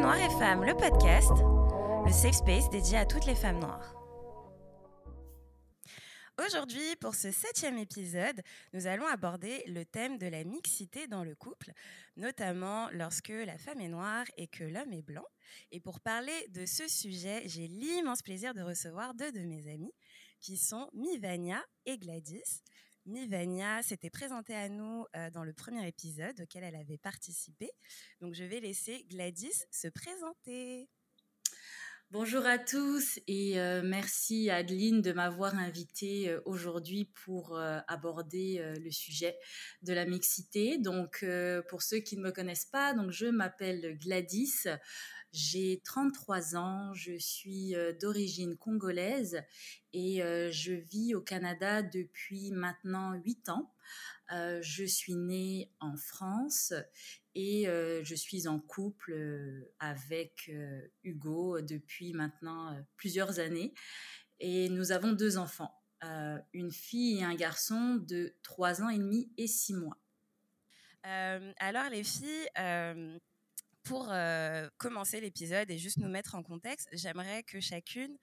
Noir et Femmes, le podcast, le safe space dédié à toutes les femmes noires. Aujourd'hui, pour ce septième épisode, nous allons aborder le thème de la mixité dans le couple, notamment lorsque la femme est noire et que l'homme est blanc. Et pour parler de ce sujet, j'ai l'immense plaisir de recevoir deux de mes amies, qui sont Mivania et Gladys. Mivania s'était présentée à nous euh, dans le premier épisode auquel elle avait participé. Donc je vais laisser Gladys se présenter. Bonjour à tous et euh, merci Adeline de m'avoir invitée euh, aujourd'hui pour euh, aborder le sujet de la mixité. Donc pour ceux qui ne me connaissent pas, donc je m'appelle Gladys, j'ai 33 ans, je suis d'origine congolaise et je vis au Canada depuis maintenant 8 ans. je suis née en France et je suis en couple avec Hugo depuis maintenant plusieurs années. Et nous avons deux enfants, une fille et un garçon de 3 ans et demi et 6 mois. alors les filles, pour commencer l'épisode et juste nous mettre en contexte, j'aimerais que chacune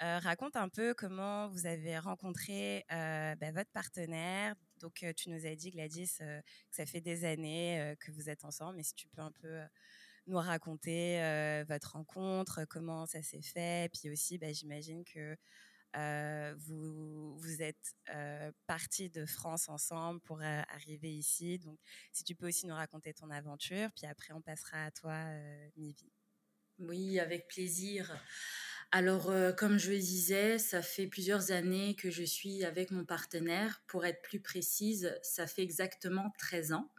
raconte un peu comment vous avez rencontré bah, votre partenaire, donc, tu nous as dit, Gladys, que ça fait des années que vous êtes ensemble, mais si tu peux un peu nous raconter votre rencontre, comment ça s'est fait, puis aussi, bah, j'imagine que vous, vous êtes partis de France ensemble pour arriver ici. Donc, si tu peux aussi nous raconter ton aventure, puis après, on passera à toi, Mivi. Oui, avec plaisir. Alors, euh, comme je le disais, ça fait plusieurs années que je suis avec mon partenaire. Pour être plus précise, ça fait exactement 13 ans.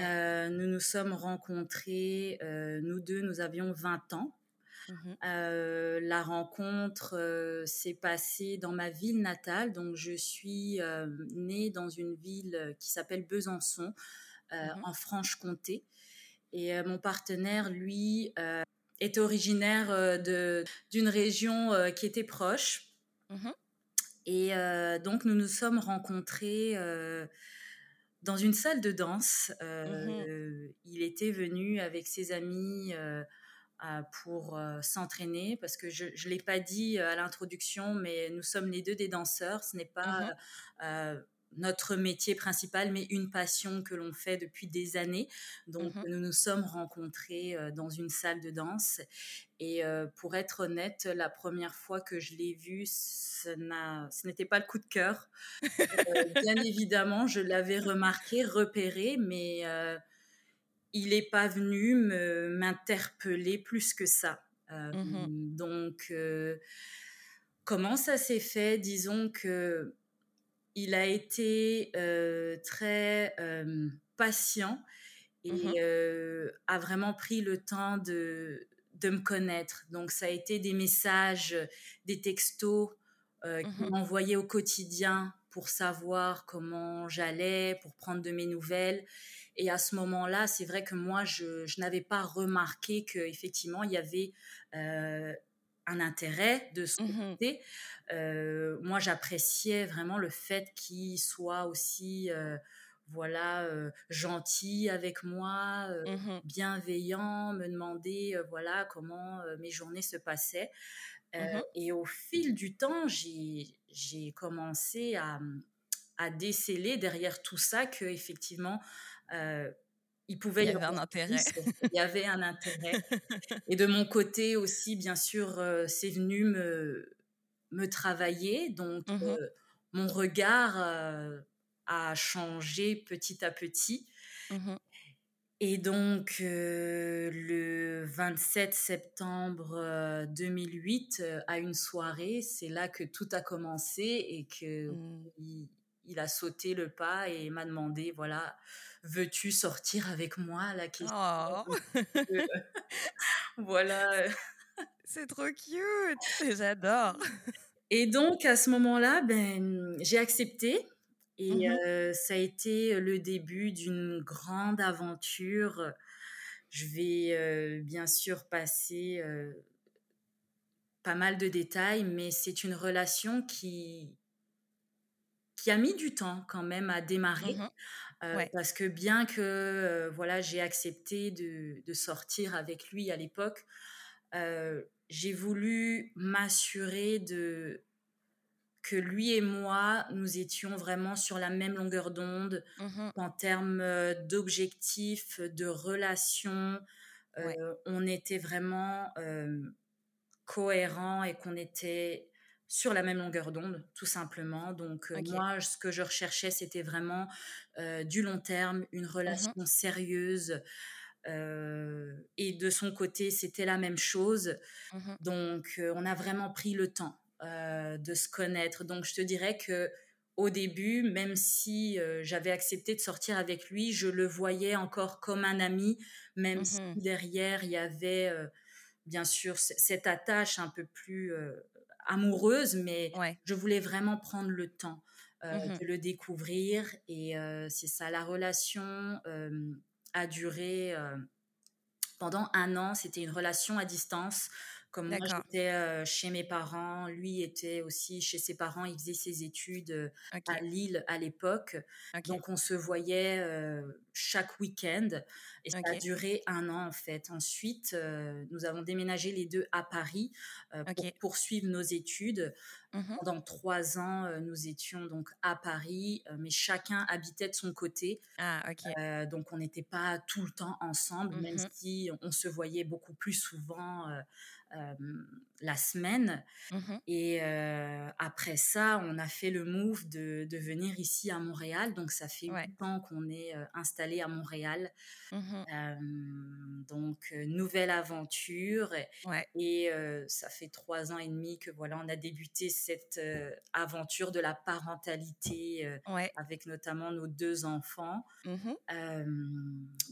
Euh, nous nous sommes rencontrés, euh, nous deux, nous avions 20 ans. Mmh la rencontre s'est passée dans ma ville natale. Donc, je suis née dans une ville qui s'appelle Besançon, mmh en Franche-Comté. Et mon partenaire, lui, est originaire euh, de d'une région euh, qui était proche. Mmh Et euh, donc, nous nous sommes rencontrés dans une salle de danse. Mmh il était venu avec ses amis pour s'entraîner parce que je ne l'ai pas dit à l'introduction, mais nous sommes les deux des danseurs. Ce n'est pas mmh notre métier principal, mais une passion que l'on fait depuis des années. Donc, mmh nous nous sommes rencontrés euh, dans une salle de danse. Et euh, pour être honnête, la première fois que je l'ai vu, ce n'était pas le coup de cœur. Euh, bien évidemment, je l'avais remarqué, repéré, mais il n'est pas venu m'interpeller plus que ça. Mmh donc, comment ça s'est fait? Disons que il a été très patient et mmh a vraiment pris le temps de, de me connaître. Donc ça a été des messages, des textos mmh qu'il m'envoyait au quotidien pour savoir comment j'allais, pour prendre de mes nouvelles. Et à ce moment-là, c'est vrai que moi, je, je n'avais pas remarqué qu'effectivement, il y avait un intérêt de son mmh côté. Euh, moi, j'appréciais vraiment le fait qu'il soit aussi, euh, voilà, euh, gentil avec moi, mmh bienveillant, me demander, voilà, comment mes journées se passaient. Mmh et au fil du temps, j'ai commencé à, à, déceler derrière tout ça que effectivement il pouvait y avoir un intérêt. Il y avait un intérêt. Et de mon côté aussi, bien sûr, euh, c'est venu me, me travailler. Donc, mmh euh, mon regard euh, a changé petit à petit. Mmh Et donc, le 27 septembre 2008, à une soirée, c'est là que tout a commencé et que mmh il a sauté le pas et m'a demandé, voilà, veux-tu sortir avec moi la question? Oh. voilà. C'est trop cute, j'adore. Et donc à ce moment-là, ben j'ai accepté et mmh euh, ça a été le début d'une grande aventure. Je vais euh, bien sûr passer euh, pas mal de détails, mais c'est une relation qui qui a mis du temps quand même à démarrer. Mmh Parce que bien que voilà, j'ai accepté de, de, sortir avec lui à l'époque, j'ai voulu m'assurer de que lui et moi, nous étions vraiment sur la même longueur d'onde mmh en termes d'objectifs, de relations. On était vraiment cohérents et qu'on était sur la même longueur d'onde, tout simplement. Donc moi, ce que je recherchais, c'était vraiment du long terme, une mmh relation sérieuse. et de son côté, c'était la même chose. Mmh Donc on a vraiment pris le temps euh, de se connaître. Donc, je te dirais que au début, même si euh, j'avais accepté de sortir avec lui, je le voyais encore comme un ami, même mmh si derrière, il y avait euh, bien sûr cette attache un peu plus amoureuse, mais je voulais vraiment prendre le temps mmh de le découvrir. Et c'est ça, la relation a duré pendant un an. C'était une relation à distance. Comme moi, j'étais chez mes parents, lui était aussi chez ses parents, il faisait ses études à Lille à l'époque. Donc, on se voyait chaque week-end et ça a duré un an en fait. Ensuite, nous avons déménagé les deux à Paris pour poursuivre nos études. Mmh Pendant trois ans, nous étions donc à Paris, mais chacun habitait de son côté. Ah, donc, on n'était pas tout le temps ensemble, même mmh si on se voyait beaucoup plus souvent 嗯 la semaine. Mmh et après ça, on a fait le move de, de, venir ici à Montréal. Donc, ça fait huit ans qu'on est installé à Montréal. Mmh donc, nouvelle aventure. Et ça fait trois ans et demi que voilà, on a débuté cette aventure de la parentalité avec notamment nos deux enfants. Mmh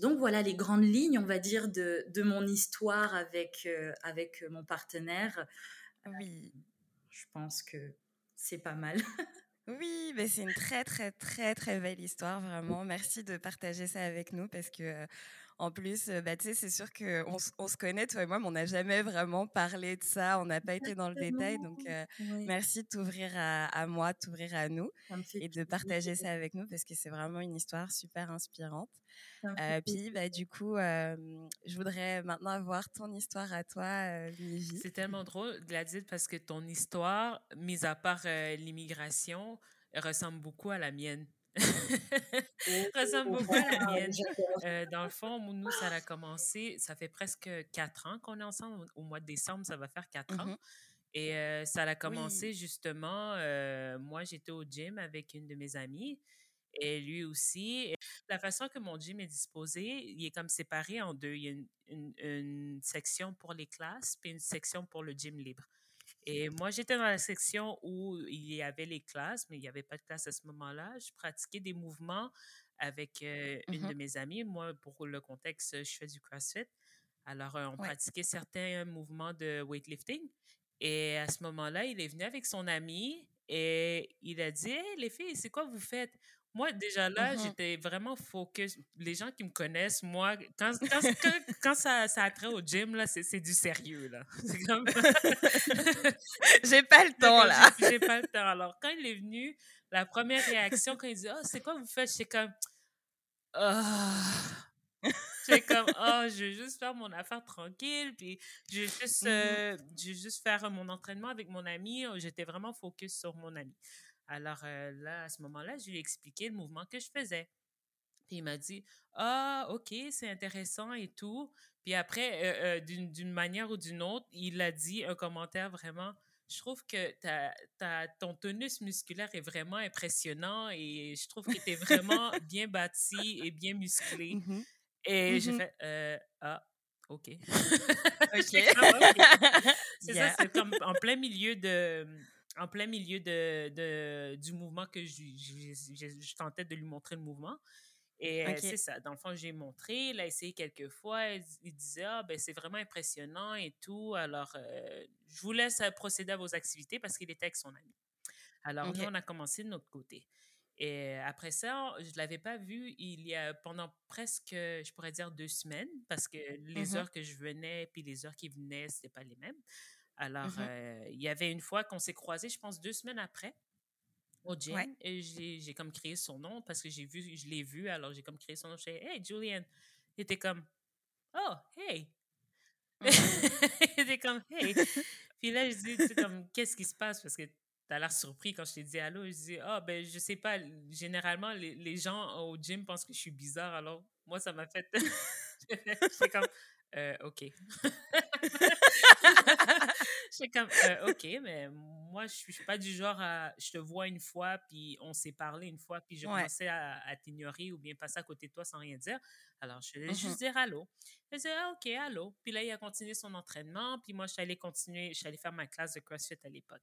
donc, voilà les grandes lignes, on va dire, de, de mon histoire avec, avec mon partenaire. Oui. je pense que c'est pas mal. Oui, mais c'est une très, très, très, très belle histoire, vraiment. Merci de partager ça avec nous parce que en plus, bah, tu sais, c'est sûr qu'on on se connaît, toi et moi, mais on n'a jamais vraiment parlé de ça, on n'a pas été dans le détail. Donc, merci de t'ouvrir à, moi, de t'ouvrir à nous et de partager ça avec nous parce que c'est vraiment une histoire super inspirante. puis, bah, du coup, je voudrais maintenant avoir ton histoire à toi, Livy. C'est tellement drôle, Gladys, parce que ton histoire, mis à part l'immigration, ressemble beaucoup à la mienne. ressemble beaucoup à la mienne. Euh, dans le fond, nous, ça a commencé, ça fait presque quatre ans qu'on est ensemble. Au, mois de décembre, ça va faire quatre ans. Mmh Et euh, ça a commencé justement, euh, moi, j'étais au gym avec une de mes amies et lui aussi. la façon que mon gym est disposé, il est comme séparé en deux. Il y a une, une section pour les classes puis une section pour le gym libre. Et moi, j'étais dans la section où il y avait les classes, mais il n'y avait pas de classe à ce moment-là. Je pratiquais des mouvements avec euh, mmh une de mes amies. Moi, pour le contexte, je fais du CrossFit. Alors, euh, on pratiquait certains mouvements de weightlifting. Et à ce moment-là, il est venu avec son ami et il a dit hey, les filles, c'est quoi vous faites? Moi, déjà là, mmh j'étais vraiment focus. Les gens qui me connaissent, moi, quand, quand, quand, ça, ça a trait au gym, là, c'est du sérieux, là. Comme... j'ai pas le temps, là. J'ai pas le temps. Alors, quand il est venu, la première réaction, quand il dit « Oh, c'est quoi vous faites? » J'étais comme... Oh. J'étais comme, oh, je vais juste faire mon affaire tranquille, puis je vais juste, mmh euh, je vais juste faire mon entraînement avec mon ami. J'étais vraiment focus sur mon ami. Alors euh, là, à ce moment-là, je lui ai expliqué le mouvement que je faisais. Puis il m'a dit Ah, OK, c'est intéressant et tout. Puis après, euh, euh, d'une manière ou d'une autre, il a dit un commentaire vraiment Je trouve que ta, ton tonus musculaire est vraiment impressionnant et je trouve que tu es vraiment bien bâti et bien musclé. Mmh et j'ai mmh fait Ah, OK. C'est ça, c'est comme en plein milieu de en plein milieu de, de, du mouvement que je, je, tentais de lui montrer le mouvement. Et euh, c'est ça. Dans le fond, j'ai montré, il a essayé quelques fois. Il, disait, ah, ben, c'est vraiment impressionnant et tout. Alors, euh, je vous laisse euh, procéder à vos activités parce qu'il était avec son ami. Alors, nous, on a commencé de notre côté. Et après ça, je ne l'avais pas vu il y a pendant presque, je pourrais dire, deux semaines parce que les mmh heures que je venais puis les heures qui venaient, ce n'était pas les mêmes. Alors, mmh il y avait une fois qu'on s'est croisés, je pense, deux semaines après. au gym et j'ai comme créé son nom parce que j'ai vu, je l'ai vu, alors j'ai comme créé son nom. Je disais, hey, Julian. Il était comme, oh, hey. Mmh. il était comme, hey. Puis là, je dis, comme, qu'est-ce qui se passe? Parce que tu as l'air surpris quand je t'ai dit allô? Je dis, ah, oh, ben, je sais pas. Généralement, les, les, gens au gym pensent que je suis bizarre. Alors, moi, ça m'a fait. C'est comme, euh, OK. J'étais comme, euh, OK, mais moi, je suis pas du genre à. Je te vois une fois, puis on s'est parlé une fois, puis je commençais à, t'ignorer ou bien passer à côté de toi sans rien dire. Alors, je vais juste mmh dire allô. Je disais, ah, OK, allô. Puis là, il a continué son entraînement, puis moi, je suis allée continuer, je suis allée faire ma classe de CrossFit à l'époque.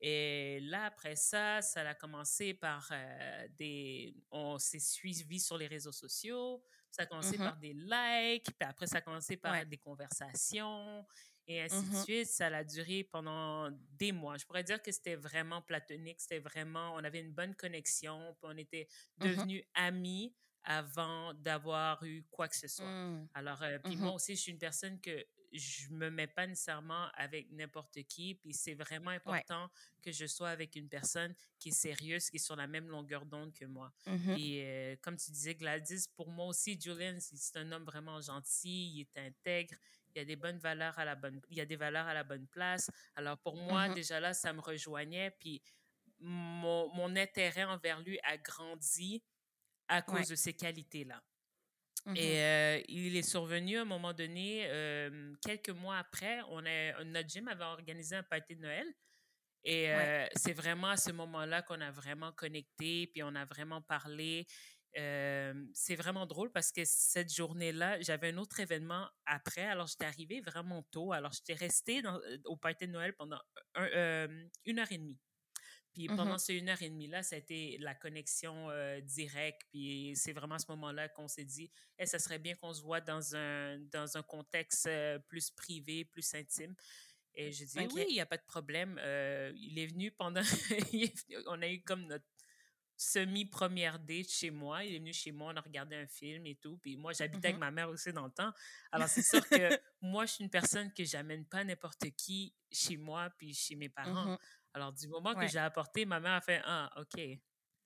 Et là, après ça, ça a commencé par euh, des. On s'est suivi sur les réseaux sociaux. Ça a commencé mmh par des likes, puis après, ça a commencé par des conversations, et ainsi de mmh suite. Ça a duré pendant des mois. Je pourrais dire que c'était vraiment platonique. C'était vraiment. On avait une bonne connexion, puis on était mmh devenus amis avant d'avoir eu quoi que ce soit. Alors, euh, puis moi aussi, je suis une personne que je me mets pas nécessairement avec n'importe qui. Puis c'est vraiment important que je sois avec une personne qui est sérieuse, qui est sur la même longueur d'onde que moi. Et euh, comme tu disais, Gladys, pour moi aussi, Julian, c'est un homme vraiment gentil, il est intègre. Il y a des bonnes valeurs à la bonne, il y a des valeurs à la bonne place. Alors pour moi, déjà là, ça me rejoignait. Puis mon, mon intérêt envers lui a grandi à cause de ces qualités-là. Et il est survenu à un moment donné, quelques mois après, on a, notre gym avait organisé un party de Noël. Et c'est vraiment à ce moment-là qu'on a vraiment connecté, puis on a vraiment parlé. c'est vraiment drôle parce que cette journée-là, j'avais un autre événement après. Alors, j'étais arrivée vraiment tôt. Alors, j'étais restée au party de Noël pendant une heure et demie. Puis mmh pendant ces une heure et demie-là, ça a été la connexion directe. Puis c'est vraiment à ce moment-là qu'on s'est dit, eh, ça serait bien qu'on se voit dans un, dans un contexte plus privé, plus intime. Et j'ai dit, oui, il n'y a pas de problème. il est venu pendant. on a eu comme notre semi-première date chez moi. Il est venu chez moi, on a regardé un film et tout. Puis moi, j'habitais avec mmh ma mère aussi dans le temps. Alors, c'est sûr que moi, je suis une personne que j'amène pas n'importe qui chez moi puis chez mes mmh parents. Alors, du moment que j'ai apporté, ma mère a fait Ah, OK.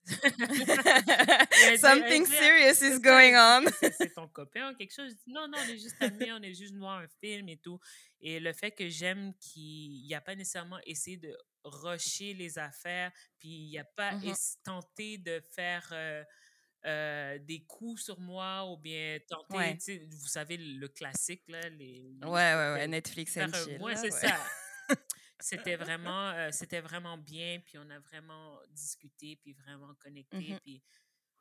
Something serious is going on. C'est ton copain ou quelque chose? Dis, non, non, on est juste amis, on est juste voir un film et tout. Et le fait que j'aime qu'il n'y a pas nécessairement essayé de rusher les affaires, puis il n'y a pas mmh tenté de faire euh, euh, des coups sur moi ou bien tenter, vous savez, le classique, là. Les, ouais, ouais, ouais, Netflix and chill. Ouais, c'est ça. c'était vraiment, euh, c'était vraiment bien, puis on a vraiment discuté, puis vraiment mmh connecté, puis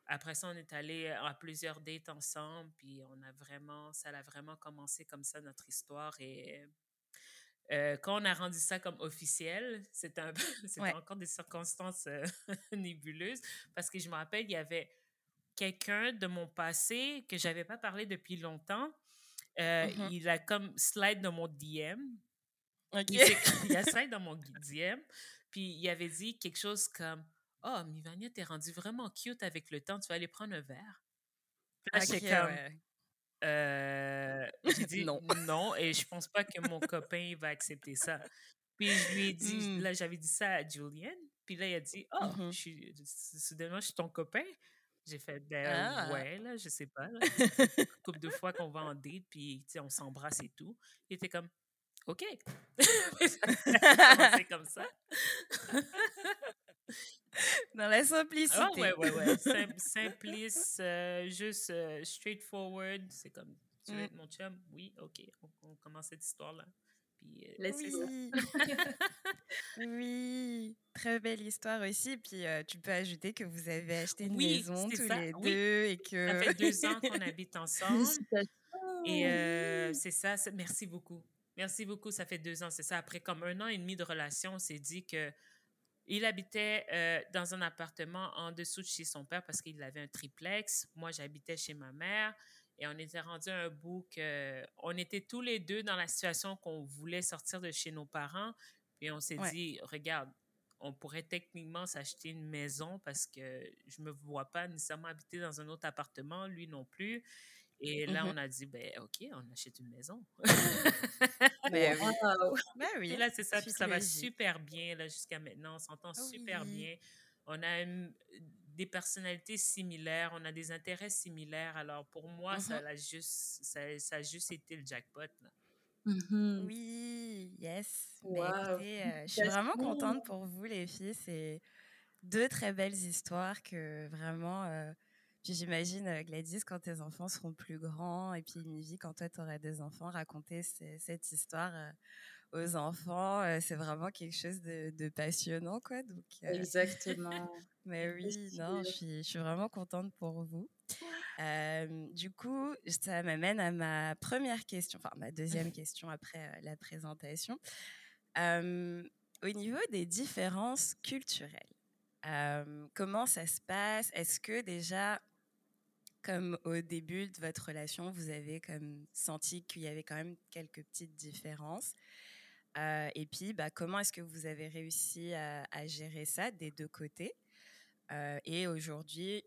après ça, on est allé à plusieurs dates ensemble, puis on a vraiment, ça a vraiment commencé comme ça notre histoire et euh, quand on a rendu ça comme officiel, c'était encore des circonstances euh, nébuleuses parce que je me rappelle, il y avait quelqu'un de mon passé que j'avais pas parlé depuis longtemps. Mmh il a comme slide dans mon DM il, a slide dans mon DM, puis il avait dit quelque chose comme Oh, Mivania, t'es rendu vraiment cute avec le temps, tu vas aller prendre un verre. Là, comme, euh, j'ai dit non. non, et je pense pas que mon copain va accepter ça. Puis je lui ai dit, mmh. là, j'avais dit ça à Julian, puis là, il a dit Oh, je suis, soudainement, je suis ton copain. J'ai fait, ben ah! ouais, là, je sais pas. Là. Une couple de fois qu'on va en date, puis on s'embrasse et tout. Il était comme, OK. C'est comme ça. Dans la simplicité. Ah, ouais, ouais, ouais. simplice, euh, juste euh, straightforward. C'est comme, tu veux mm. être mon chum? Oui, OK. On, commence cette histoire-là. Puis, euh, oui. ça. oui, très belle histoire aussi. Puis tu peux ajouter que vous avez acheté une maison tous les deux et que. Ça fait deux ans qu'on habite ensemble. et c'est ça. Merci beaucoup. Merci beaucoup. Ça fait deux ans, c'est ça. Après comme un an et demi de relation, on s'est dit que il habitait euh, dans un appartement en dessous de chez son père parce qu'il avait un triplex. Moi, j'habitais chez ma mère. Et on était rendu un bout que on était tous les deux dans la situation qu'on voulait sortir de chez nos parents. Puis on s'est dit, regarde, on pourrait techniquement s'acheter une maison parce que je me vois pas nécessairement habiter dans un autre appartement, lui non plus. Et là, mmh on a dit, ben OK, on achète une maison. ben, oui. Ben oui. Et là, c'est ça. Puis ça va super bien là, jusqu'à maintenant. On s'entend super bien. on a des personnalités similaires, on a des intérêts similaires. Alors pour moi, ça, mmh a juste, ça, a juste été le jackpot. Mmh oui, yes. Bah, euh, je suis vraiment contente pour vous, les filles. C'est deux très belles histoires que vraiment. Euh, j'imagine, euh, Gladys, quand tes enfants seront plus grands, et puis Mivie, quand toi, tu auras des enfants, raconter cette histoire aux enfants, c'est vraiment quelque chose de, passionnant, quoi. Donc, Exactement. mais oui, non, je suis, je suis, vraiment contente pour vous. du coup, ça m'amène à ma première question, enfin ma deuxième question après la présentation. au niveau des différences culturelles, comment ça se passe? Est-ce que déjà, comme au début de votre relation, vous avez comme senti qu'il y avait quand même quelques petites différences. Et puis, bah, comment est-ce que vous avez réussi à, gérer ça des deux côtés? Et aujourd'hui,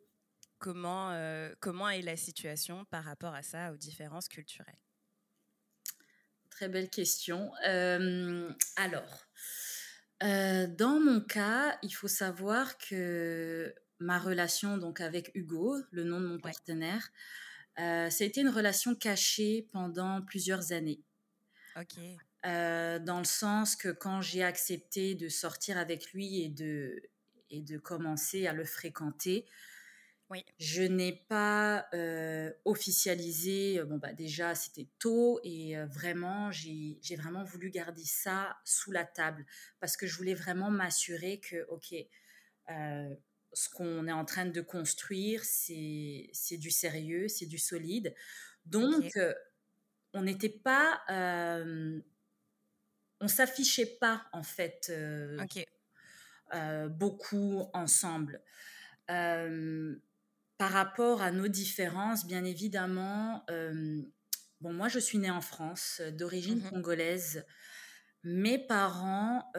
comment, comment est la situation par rapport à ça, aux différences culturelles? Très belle question. alors, dans mon cas, il faut savoir que ma relation donc avec Hugo, le nom de mon partenaire, ça a été une relation cachée pendant plusieurs années. Ok. dans le sens que quand j'ai accepté de sortir avec lui et de, et de commencer à le fréquenter, je n'ai pas officialisé, bon bah déjà c'était tôt et vraiment j'ai vraiment voulu garder ça sous la table parce que je voulais vraiment m'assurer que ok ce qu'on est en train de construire c'est du sérieux, c'est du solide. Donc on n'était pas on s'affichait pas en fait beaucoup ensemble par rapport à nos différences, bien évidemment, bon, moi je suis née en France, d'origine mmh congolaise. Mes parents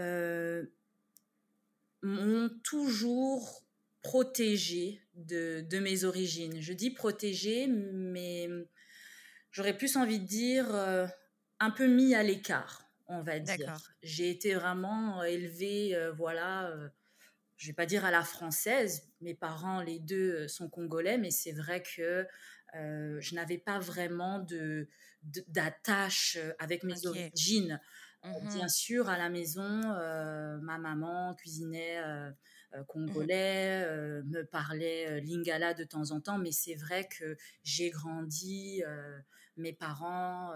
m'ont toujours protégée de, de, mes origines. Je dis protégée, mais j'aurais plus envie de dire un peu mis à l'écart, on va dire. J'ai été vraiment élevée, voilà je vais pas dire à la française, mes parents, les deux, euh, sont congolais, mais c'est vrai que euh, je n'avais pas vraiment de, d'attache euh, avec mes origines. Mmh bien sûr, à la maison, ma maman cuisinait congolais, me parlait lingala de temps en temps, mais c'est vrai que j'ai grandi, mes parents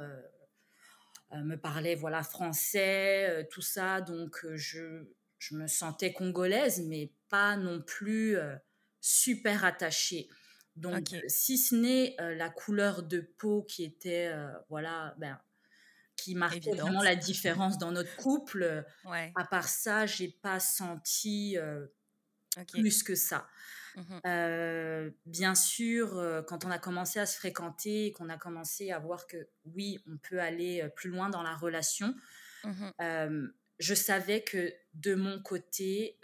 me parlaient voilà français, tout ça, donc je je me sentais congolaise, mais pas non plus euh, super attachée. Donc, si ce n'est euh, la couleur de peau qui était, euh, voilà, ben, qui marquait vraiment la différence dans notre couple, à part ça, j'ai pas senti plus que ça. Mmh bien sûr, quand on a commencé à se fréquenter, qu'on a commencé à voir que oui, on peut aller plus loin dans la relation, mmh je savais que de mon côté,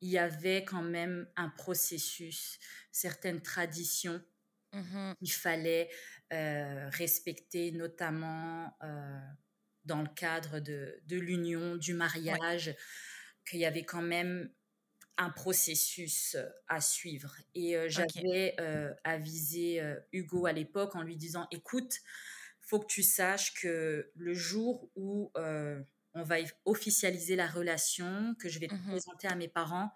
il y avait quand même un processus, certaines traditions mmh qu'il fallait respecter, notamment dans le cadre de, l'union, du mariage, qu'il y avait quand même un processus à suivre. Et j'avais avisé Hugo à l'époque en lui disant, écoute, faut que tu saches que le jour où on va officialiser la relation, que je vais mmh présenter à mes parents.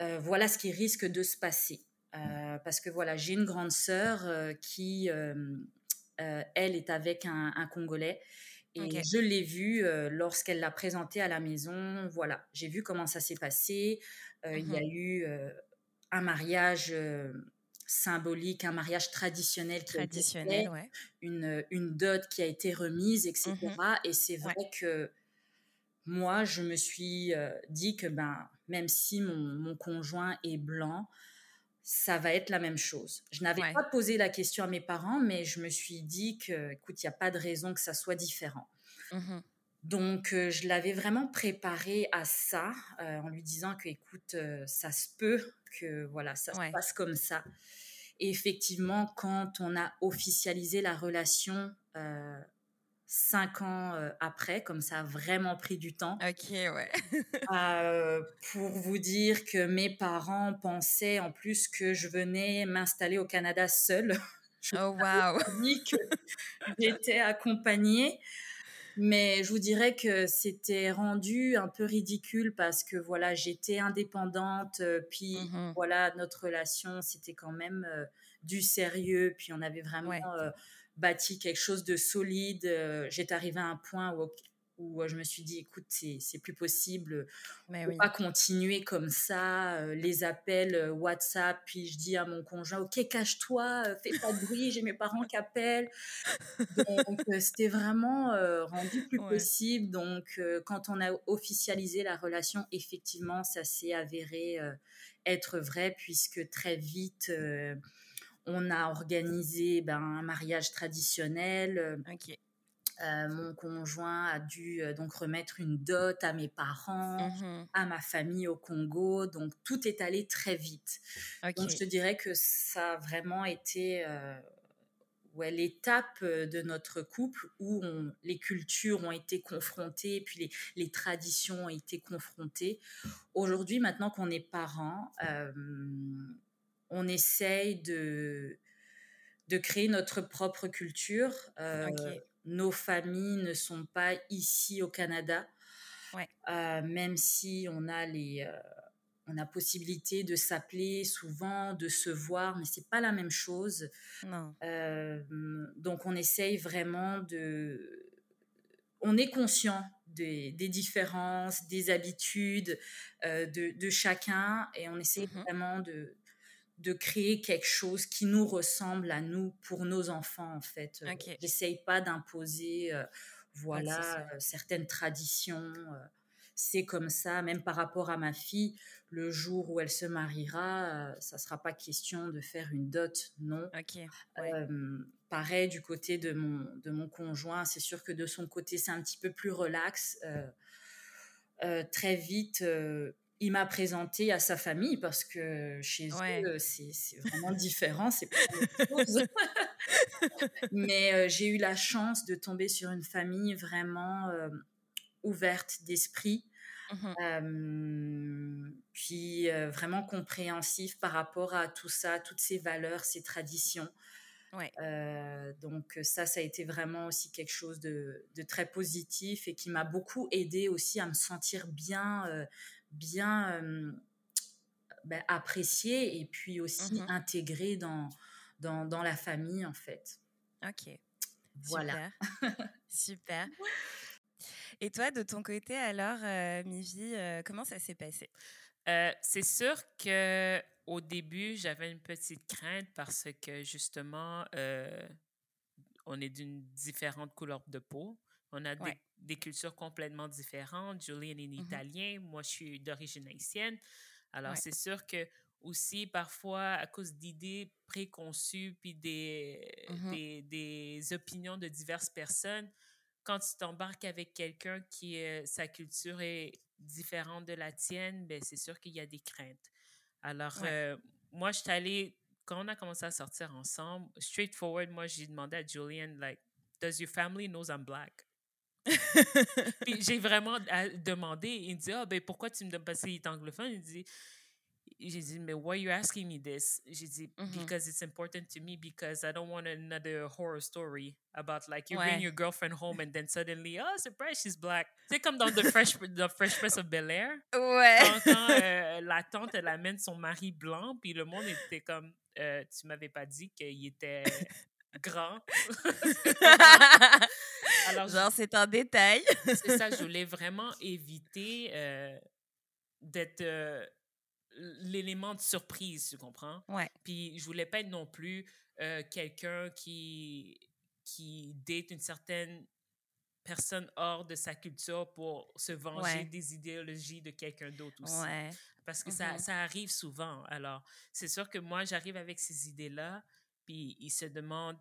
Euh, voilà ce qui risque de se passer. Euh, parce que voilà, j'ai une grande sœur euh, qui, elle, est avec un, Congolais. Et je l'ai vue lorsqu'elle l'a présenté à la maison. Voilà, j'ai vu comment ça s'est passé. Il y a mmh eu un mariage symbolique, un mariage traditionnel, traditionnel une, une dot qui a été remise, etc. Mmh Et c'est vrai que moi, je me suis dit que ben, même si mon, mon, conjoint est blanc, ça va être la même chose. Je n'avais pas posé la question à mes parents, mais je me suis dit que, écoute, il n'y a pas de raison que ça soit différent. Mmh Donc, euh, je l'avais vraiment préparé à ça, euh, en lui disant que, écoute, ça se peut que, voilà, ça se passe comme ça. Et effectivement, quand on a officialisé la relation, cinq ans après, comme ça a vraiment pris du temps. Ok, ouais. pour vous dire que mes parents pensaient en plus que je venais m'installer au Canada seule. oh, wow. que j'étais accompagnée. Mais je vous dirais que c'était rendu un peu ridicule parce que voilà, j'étais indépendante, puis mmh voilà, notre relation, c'était quand même du sérieux, puis on avait vraiment bâti quelque chose de solide. J'étais arrivée à un point où où je me suis dit, écoute, c'est plus possible, on peut pas continuer comme ça, les appels WhatsApp, puis je dis à mon conjoint, ok, cache-toi, fais pas de bruit, j'ai mes parents qui appellent. Donc, c'était vraiment rendu plus possible. Donc, quand on a officialisé la relation, effectivement, ça s'est avéré être vrai, puisque très vite, on a organisé ben, un mariage traditionnel. Euh, mon conjoint a dû euh, donc remettre une dot à mes parents, mmh à ma famille au Congo. Donc tout est allé très vite. Donc je te dirais que ça a vraiment été euh, ouais, l'étape de notre couple où les cultures ont été confrontées, puis les, les traditions ont été confrontées. Aujourd'hui, maintenant qu'on est parents, on essaye de, de créer notre propre culture. Nos familles ne sont pas ici au Canada. Euh, même si on a les, euh, on a possibilité de s'appeler souvent, de se voir, mais c'est pas la même chose. Euh, donc on essaye vraiment de, on est conscient des, différences, des habitudes de, chacun, et on essaye mmh vraiment de de créer quelque chose qui nous ressemble à nous pour nos enfants en fait. Euh, okay. J'essaye pas d'imposer euh, voilà euh, certaines traditions. c'est comme ça, même par rapport à ma fille, le jour où elle se mariera, ça sera pas question de faire une dot, non. pareil du côté de mon de mon conjoint, c'est sûr que de son côté c'est un petit peu plus relax. très vite, il m'a présenté à sa famille parce que chez eux, c'est vraiment différent, c'est pas la chose. Mais euh, j'ai eu la chance de tomber sur une famille vraiment euh, ouverte d'esprit, mmh puis euh, vraiment compréhensif par rapport à tout ça, toutes ces valeurs, ces traditions. donc ça, ça a été vraiment aussi quelque chose de, de très positif et qui m'a beaucoup aidé aussi à me sentir bien bien ben, apprécié et puis aussi mmh intégré dans, dans, dans, la famille, en fait. Ok. Voilà. Super. Et toi, de ton côté, alors, euh, Mivi, comment ça s'est passé? Euh, C'est sûr que au début, j'avais une petite crainte parce que justement, euh, on est d'une différente couleur de peau. On a des, des, cultures complètement différentes. Julian est mmh italien, moi je suis d'origine haïtienne. Alors c'est sûr que aussi parfois à cause d'idées préconçues puis des, mmh des, des, opinions de diverses personnes, quand tu t'embarques avec quelqu'un qui sa culture est différente de la tienne, ben c'est sûr qu'il y a des craintes. Alors euh, moi je suis allée quand on a commencé à sortir ensemble, straightforward, moi j'ai demandé à Julian like does your family knows I'm black? Puis j'ai vraiment demandé. Il me dit, ah, ben pourquoi tu me parce qu'il est anglophone, il dit, j'ai dit, mais why are you asking me this? J'ai dit, mm-hmm. because it's important to me, because I don't want another horror story about like you bring your girlfriend home and then suddenly, oh, surprise, she's black. C'est comme dans The Fresh, The Fresh Prince of Bel Air. Ouais. Quand, euh, la tante, elle amène son mari blanc, puis le monde était comme, euh, tu m'avais pas dit qu'il était grand. Alors, Genre, c'est un détail. c'est ça, je voulais vraiment éviter euh, d'être euh, l'élément de surprise, tu comprends? Ouais. Puis, je voulais pas être non plus euh, quelqu'un qui, qui date une certaine personne hors de sa culture pour se venger des idéologies de quelqu'un d'autre aussi. Ouais. Parce que ça, mm-hmm. ça arrive souvent. Alors, c'est sûr que moi, j'arrive avec ces idées-là, puis il se demande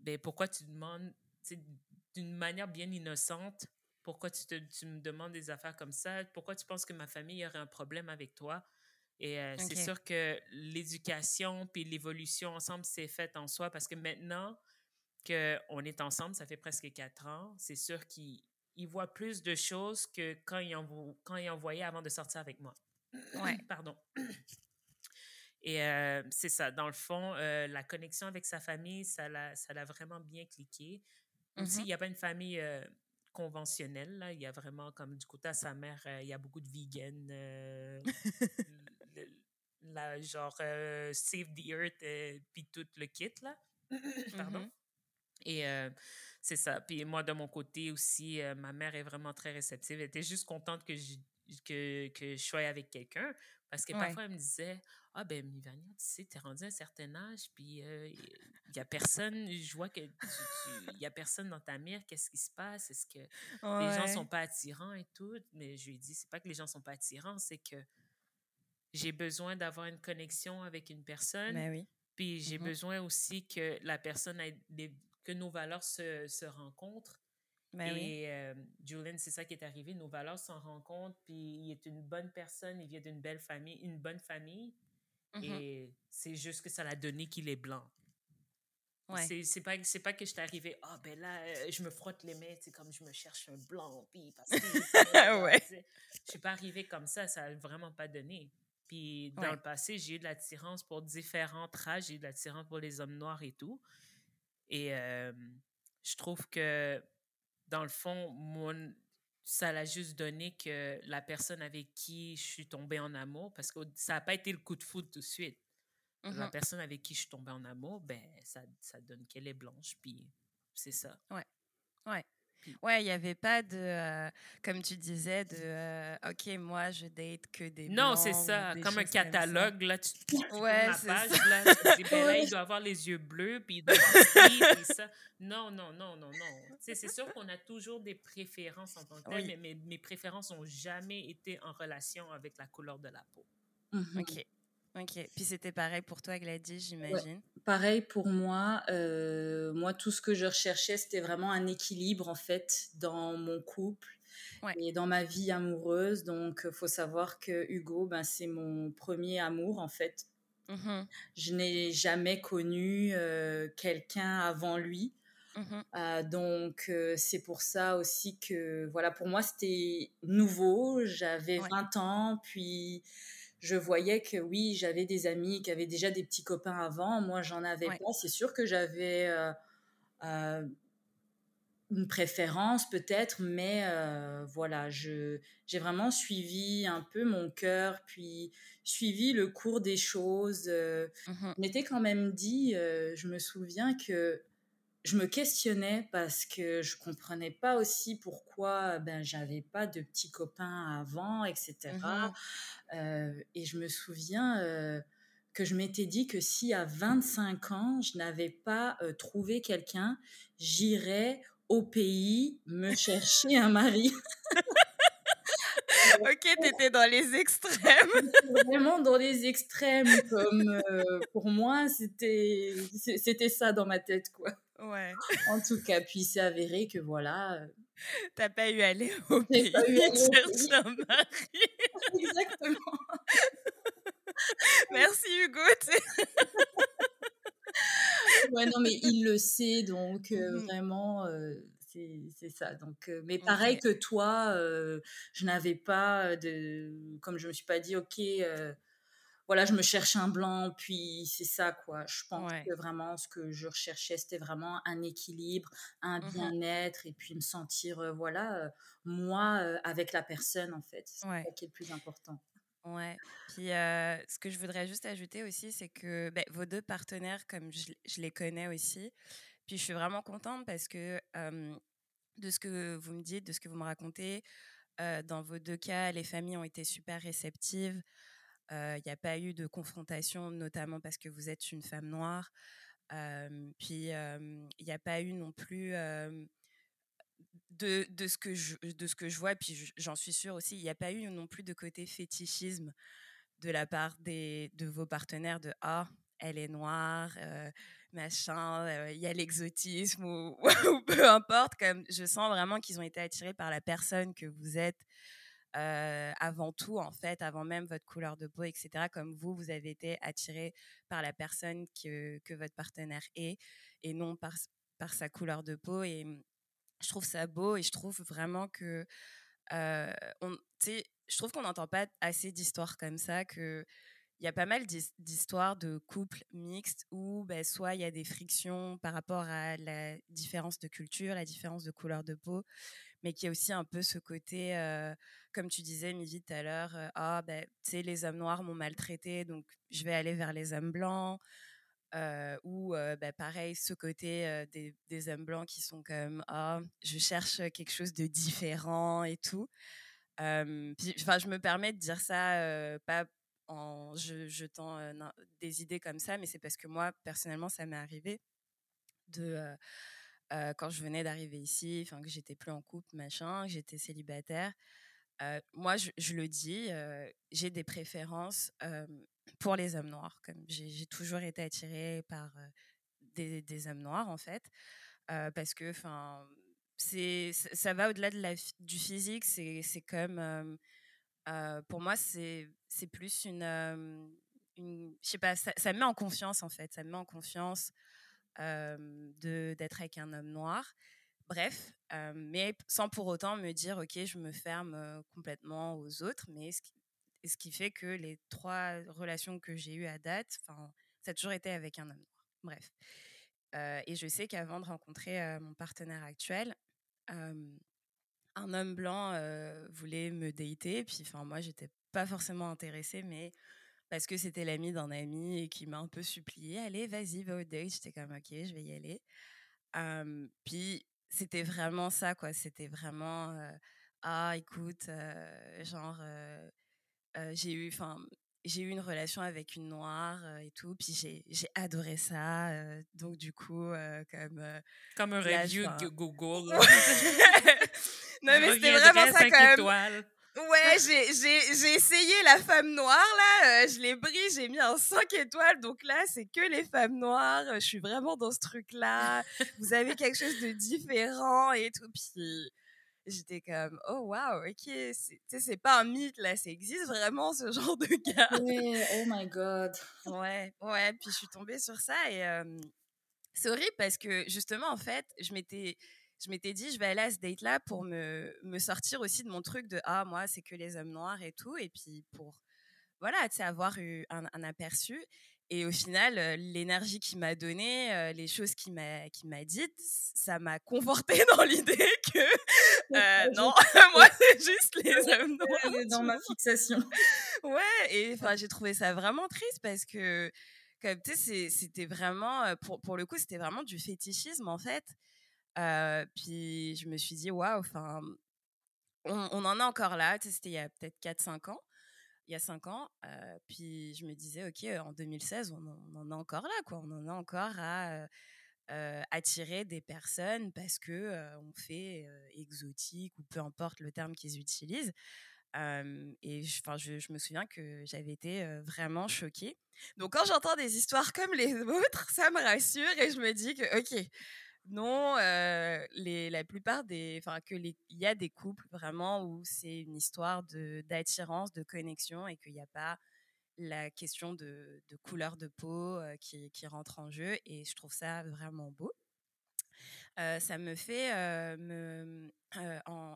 ben, pourquoi tu demandes d'une manière bien innocente pourquoi tu, te, tu, me demandes des affaires comme ça? Pourquoi tu penses que ma famille aurait un problème avec toi? Et euh, c'est sûr que l'éducation puis l'évolution ensemble c'est fait en soi parce que maintenant qu'on est ensemble, ça fait presque quatre ans, c'est sûr qu'il voit plus de choses que quand il, en, quand il envoyait avant de sortir avec moi. Ouais. Pardon. Et euh, c'est ça, dans le fond, euh, la connexion avec sa famille, ça l'a vraiment bien cliqué. Aussi, il n'y a pas une famille euh, conventionnelle, là. Il y a vraiment, comme du côté à sa mère, il y a beaucoup de vegans, la, genre Save the Earth, puis tout le kit, là. Pardon. Mmh Et c'est ça. Puis moi, de mon côté aussi, ma mère est vraiment très réceptive. Elle était juste contente que je, que, que je sois avec quelqu'un. Parce que parfois, elle me disait Ah, ben, Mivania, tu sais, t'es rendu à un certain âge, puis il n'y a personne, je vois que il y a personne dans ta mère, qu'est-ce qui se passe? Est-ce que les gens sont pas attirants et tout? Mais je lui ai dit C'est pas que les gens sont pas attirants, c'est que j'ai besoin d'avoir une connexion avec une personne. Ben oui. Puis j'ai mmh besoin aussi que la personne ait que nos valeurs se, se rencontrent ben et Julian, c'est ça qui est arrivé. Nos valeurs s'en rencontrent, puis il est une bonne personne, il vient d'une belle famille, une bonne famille. Mmh et c'est juste que ça l'a donné qu'il est blanc. Ouais. C'est pas, pas que je suis arrivée, ah ben là, je me frotte les mains, c'est comme je me cherche un blanc, puis parce que. ouais. Je suis pas arrivée comme ça, ça n'a vraiment pas donné. Puis dans le passé, j'ai eu de l'attirance pour différents âges, j'ai eu de l'attirance pour les hommes noirs et tout. Et je trouve que dans le fond, mon, ça l'a juste donné que la personne avec qui je suis tombée en amour, parce que ça n'a pas été le coup de foudre tout de suite. La mmh personne avec qui je suis tombée en amour, ben, ça, ça donne qu'elle est blanche, puis c'est ça. Ouais. Ouais. Ouais, il n'y avait pas de, euh, comme tu disais, de euh, OK, moi, je date que des Non, c'est ça. Comme un catalogue, là, tu, tu ouais, ma page, ça. là, tu dis, ben là, il doit avoir les yeux bleus, puis il doit avoir ça. Non, non, non, non, non. C'est sûr qu'on a toujours des préférences en tant que tel, mais mes, mes préférences n'ont jamais été en relation avec la couleur de la peau. Mmh OK. Ok, puis c'était pareil pour toi, Gladys, j'imagine. Pareil pour moi. Euh, moi, tout ce que je recherchais, c'était vraiment un équilibre, en fait, dans mon couple et dans ma vie amoureuse. Donc, il faut savoir que Hugo, ben, c'est mon premier amour, en fait. Mmh je n'ai jamais connu euh, quelqu'un avant lui. Mmh euh, donc, c'est pour ça aussi que, voilà, pour moi, c'était nouveau. J'avais 20 ans, puis je voyais que oui, j'avais des amis qui avaient déjà des petits copains avant. Moi, j'en avais pas. C'est sûr que j'avais euh, euh, une préférence peut-être, mais euh, voilà, j'ai vraiment suivi un peu mon cœur, puis suivi le cours des choses. Mmh je m'étais quand même dit, je me souviens que je me questionnais parce que je comprenais pas aussi pourquoi ben j'avais pas de petits copains avant etc mmh euh, et je me souviens euh, que je m'étais dit que si à 25 ans je n'avais pas euh, trouvé quelqu'un j'irais au pays me chercher un mari ok, t'étais dans les extrêmes. Vraiment dans les extrêmes, comme pour moi, c'était c'était ça dans ma tête, quoi. Ouais. En tout cas, puis c'est avéré que voilà. Euh, T'as pas eu à aller au pays pas eu chercher un mari. Exactement. Merci Hugo. ouais, non, mais il le sait, donc euh, mmh vraiment, euh, c'est ça. Donc, mais pareil que toi, je n'avais pas de. Comme je me suis pas dit, ok voilà, je me cherche un blanc, puis c'est ça, quoi. Je pense que vraiment, ce que je recherchais, c'était vraiment un équilibre, un mmh bien-être, et puis me sentir, voilà, moi, avec la personne, en fait. C'est ça qui est le plus important. Ouais. Puis ce que je voudrais juste ajouter aussi, c'est que vos deux partenaires, comme je, je, les connais aussi, puis je suis vraiment contente parce que de ce que vous me dites, de ce que vous me racontez, dans vos deux cas, les familles ont été super réceptives. Il n'y a pas eu de confrontation, notamment parce que vous êtes une femme noire. puis il n'y a pas eu non plus de, ce que je, vois, puis j'en suis sûre aussi, il n'y a pas eu non plus de côté fétichisme de la part de vos partenaires de ah elle est noire, machin, il y a l'exotisme ou, ou, peu importe. Comme je sens vraiment qu'ils ont été attirés par la personne que vous êtes, avant tout, en fait, avant même votre couleur de peau, etc. Comme vous, vous avez été attiré par la personne que, votre partenaire est et non par, sa couleur de peau. Et mmh, je trouve ça beau et je trouve vraiment que. on, je trouve qu'on n'entend pas assez d'histoires comme ça, que il y a pas mal d'histoires de couples mixtes où ben, soit il y a des frictions par rapport à la différence de culture, la différence de couleur de peau, mais qui a aussi un peu ce côté, comme tu disais, Mivi, tout à l'heure, ah, ben, tu sais, les hommes noirs m'ont maltraité, donc je vais aller vers les hommes blancs. ou ben, pareil, ce côté des, des, hommes blancs qui sont comme, ah, je cherche quelque chose de différent et tout. Enfin, je me permets de dire ça, pas en jetant des idées comme ça, mais c'est parce que moi, personnellement, ça m'est arrivé de quand je venais d'arriver ici, enfin que j'étais plus en couple, machin, que j'étais célibataire. moi, je, le dis, j'ai des préférences pour les hommes noirs. J'ai toujours été attirée par des, hommes noirs en fait, parce que enfin ça va au-delà du physique. C'est comme pour moi c'est plus une, une je sais pas ça, ça, me met en confiance en fait. Ça me met en confiance d'être avec un homme noir. Bref, mais sans pour autant me dire ok je me ferme complètement aux autres. Mais ce qui, fait que les trois relations que j'ai eues à date, ça a toujours été avec un homme noir. Bref. et je sais qu'avant de rencontrer mon partenaire actuel, un homme blanc voulait me dater. Puis, enfin, moi, j'étais pas forcément intéressée, mais parce que c'était l'ami d'un ami et qui m'a un peu supplié, allez, vas-y, va au date. J'étais comme, ok, je vais y aller. puis, c'était vraiment ça, quoi. C'était vraiment, ah, écoute, genre, j'ai eu, enfin, j'ai eu une relation avec une noire et tout, puis j'ai adoré ça. donc, du coup, comme. comme un review de Google. non, mais c'était vraiment ça quand même. Ouais, j'ai essayé la femme noire, là. je l'ai pris, j'ai mis un 5 étoiles. Donc là, c'est que les femmes noires. Je suis vraiment dans ce truc-là. Vous avez quelque chose de différent et tout. Puis j'étais comme oh waouh ok c'est pas un mythe là ça existe vraiment ce genre de gars ouais, oh my god ouais ouais puis je suis tombée sur ça et c'est horrible parce que justement en fait je m'étais je m'étais dit je vais aller à ce date là pour me, me sortir aussi de mon truc de ah moi c'est que les hommes noirs et tout et puis pour voilà tu sais avoir eu un, un aperçu et au final, l'énergie qu'il m'a donnée, les choses qu'il m'a m'a dites, ça m'a conforté dans l'idée que euh, non, moi c'est juste les hommes noirs. dans ma fixation. ouais, et enfin j'ai trouvé ça vraiment triste parce que comme tu sais c'était vraiment pour pour le coup c'était vraiment du fétichisme en fait. Puis je me suis dit waouh, enfin on, en a encore là, c'était il y a peut-être 4-5 ans il y a cinq ans. puis je me disais, OK, en 2016, on, en a encore là, quoi. On en a encore à attirer des personnes parce que on fait exotique ou peu importe le terme qu'ils utilisent. et je, je, me souviens que j'avais été vraiment choquée. Donc, quand j'entends des histoires comme les autres, ça me rassure et je me dis que, OK, non, les, la plupart des, enfin que il y a des couples vraiment où c'est une histoire d'attirance, de connexion et qu'il n'y a pas la question de, couleur de peau qui, qui, rentre en jeu et je trouve ça vraiment beau. ça me fait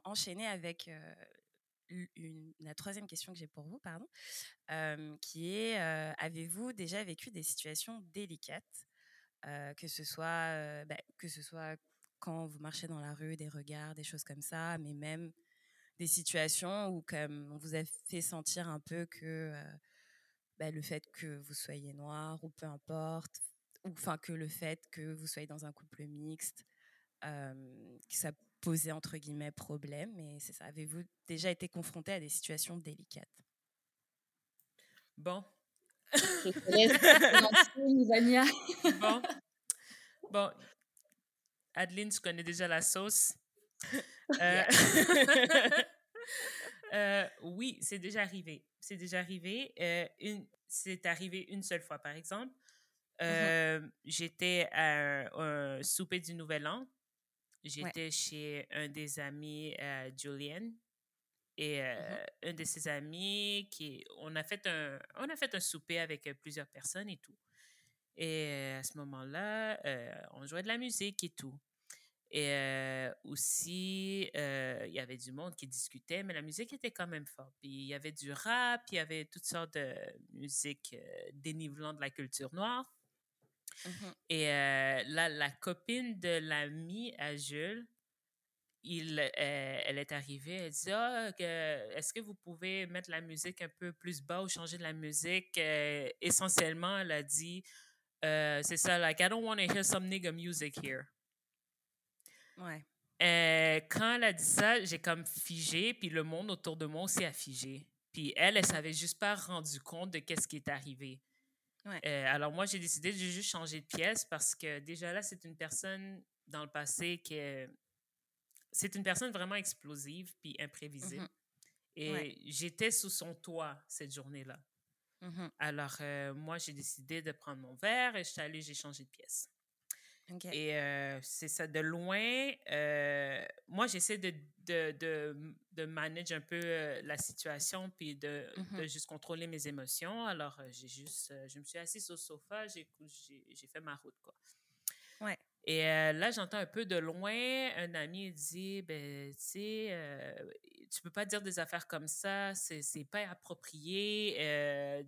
enchaîner avec la troisième question que j'ai pour vous, pardon, qui est avez-vous déjà vécu des situations délicates? Que ce soit bah, que ce soit quand vous marchez dans la rue, des regards, des choses comme ça, mais même des situations où comme on vous a fait sentir un peu que bah, le fait que vous soyez noir ou peu importe, ou enfin que le fait que vous soyez dans un couple mixte, que ça posait entre guillemets problème. Ça. Avez-vous déjà été confronté à des situations délicates? Bon, bon. Bon. Adeline, tu connais déjà la sauce. Euh, euh, oui, c'est déjà arrivé. C'est déjà arrivé. Euh, une... C'est arrivé une seule fois, par exemple. Mm-hmm. J'étais à un, souper du Nouvel An. J'étais chez un des amis, Julian, et mmh un de ses amis, qui, on, a fait un, on a fait un souper avec plusieurs personnes et tout. Et à ce moment-là, on jouait de la musique et tout. Et aussi, il y avait du monde qui discutait, mais la musique était quand même forte. Puis il y avait du rap, il y avait toutes sortes de musique dénivelant de la culture noire. Mmh et là, la copine de l'ami à Jules, il, elle est arrivée, elle dit Ah, est-ce que vous pouvez mettre la musique un peu plus bas ou changer de la musique? Essentiellement, elle a dit C'est ça, like, I don't want to hear some nigga music here. Ouais. Euh, quand elle a dit ça, j'ai comme figé, puis le monde autour de moi aussi a figé. Puis elle, elle s'avait juste pas rendu compte de qu'est-ce qui est arrivé. Ouais. Euh, alors moi, j'ai décidé de juste changer de pièce parce que déjà là, c'est une personne dans le passé qui C'est une personne vraiment explosive puis imprévisible. Mmh Et j'étais sous son toit cette journée-là. Mmh Alors euh, moi, j'ai décidé de prendre mon verre et je suis allée, j'ai changé de pièce. Et c'est ça, de loin, moi, j'essaie de, de, de, de manager un peu la situation puis de, mmh de, juste contrôler mes émotions. Alors, j'ai juste, je me suis assise au sofa, j'ai fait ma route, quoi. Et là, j'entends un peu de loin, un ami dit, ben, tu sais, tu peux pas dire des affaires comme ça, c'est pas approprié,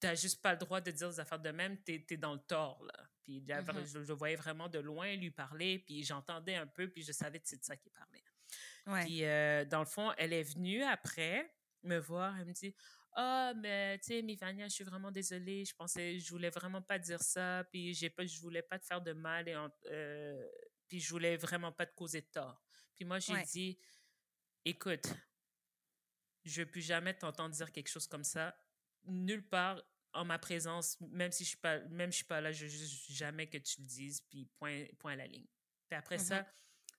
tu n'as juste pas le droit de dire des affaires de même, tu es, dans le tort, là. Puis mmh je, voyais vraiment de loin lui parler, puis j'entendais un peu, puis je savais que c'est de ça qu'il parlait. Puis euh, dans le fond, elle est venue après me voir, elle me dit Ah, mais tu sais, Mivania, je suis vraiment désolée, je pensais, je voulais vraiment pas dire ça, puis j'ai pas, je voulais pas te faire de mal, et euh, puis je voulais vraiment pas te causer de tort. Puis moi, j'ai dit Écoute, je ne plus jamais t'entendre dire quelque chose comme ça nulle part en ma présence, même si je suis pas, même je suis pas là, je veux juste jamais que tu le dises, puis point, point à la ligne. Puis après mmh ça,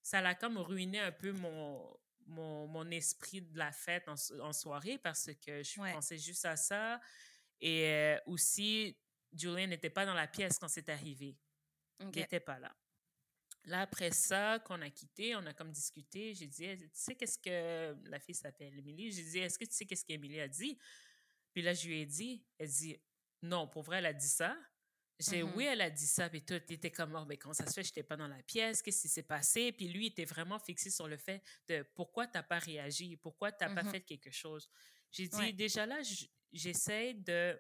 ça l'a comme ruiné un peu mon, mon, mon, esprit de la fête en, en soirée parce que je pensais juste à ça. Et euh, aussi, Julien n'était pas dans la pièce quand c'est arrivé. Il n'était pas là. Là, après ça, qu'on a quitté, on a comme discuté. J'ai dit, tu sais, qu'est-ce que la fille s'appelle Émilie? J'ai dit, est-ce que tu sais qu'est-ce qu'Émilie a dit? Puis là, je lui ai dit, elle dit, non, pour vrai, elle a dit ça. J'ai mmh oui, elle a dit ça, puis tout était comme, oh, mais comment ça se fait, je n'étais pas dans la pièce, qu'est-ce qui s'est passé? Puis lui, était vraiment fixé sur le fait de pourquoi tu n'as pas réagi, pourquoi tu n'as pas mmh fait quelque chose. J'ai dit, déjà là, j'essaie de.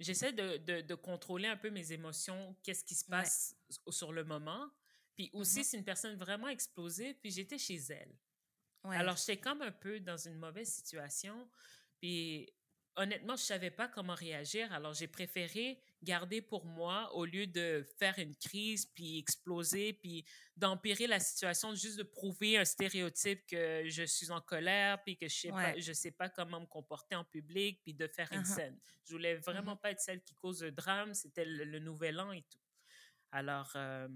J'essaie de, de, contrôler un peu mes émotions, qu'est-ce qui se passe sur le moment. Puis aussi, c'est une personne vraiment explosée, puis j'étais chez elle. Alors, j'étais comme un peu dans une mauvaise situation. Puis honnêtement, je savais pas comment réagir, alors j'ai préféré garder pour moi au lieu de faire une crise puis exploser puis d'empirer la situation juste de prouver un stéréotype que je suis en colère puis que je sais pas je sais pas comment me comporter en public puis de faire une uh-huh. scène. Je voulais vraiment uh-huh. pas être celle qui cause le drame, c'était le, nouvel an et tout. Alors euh,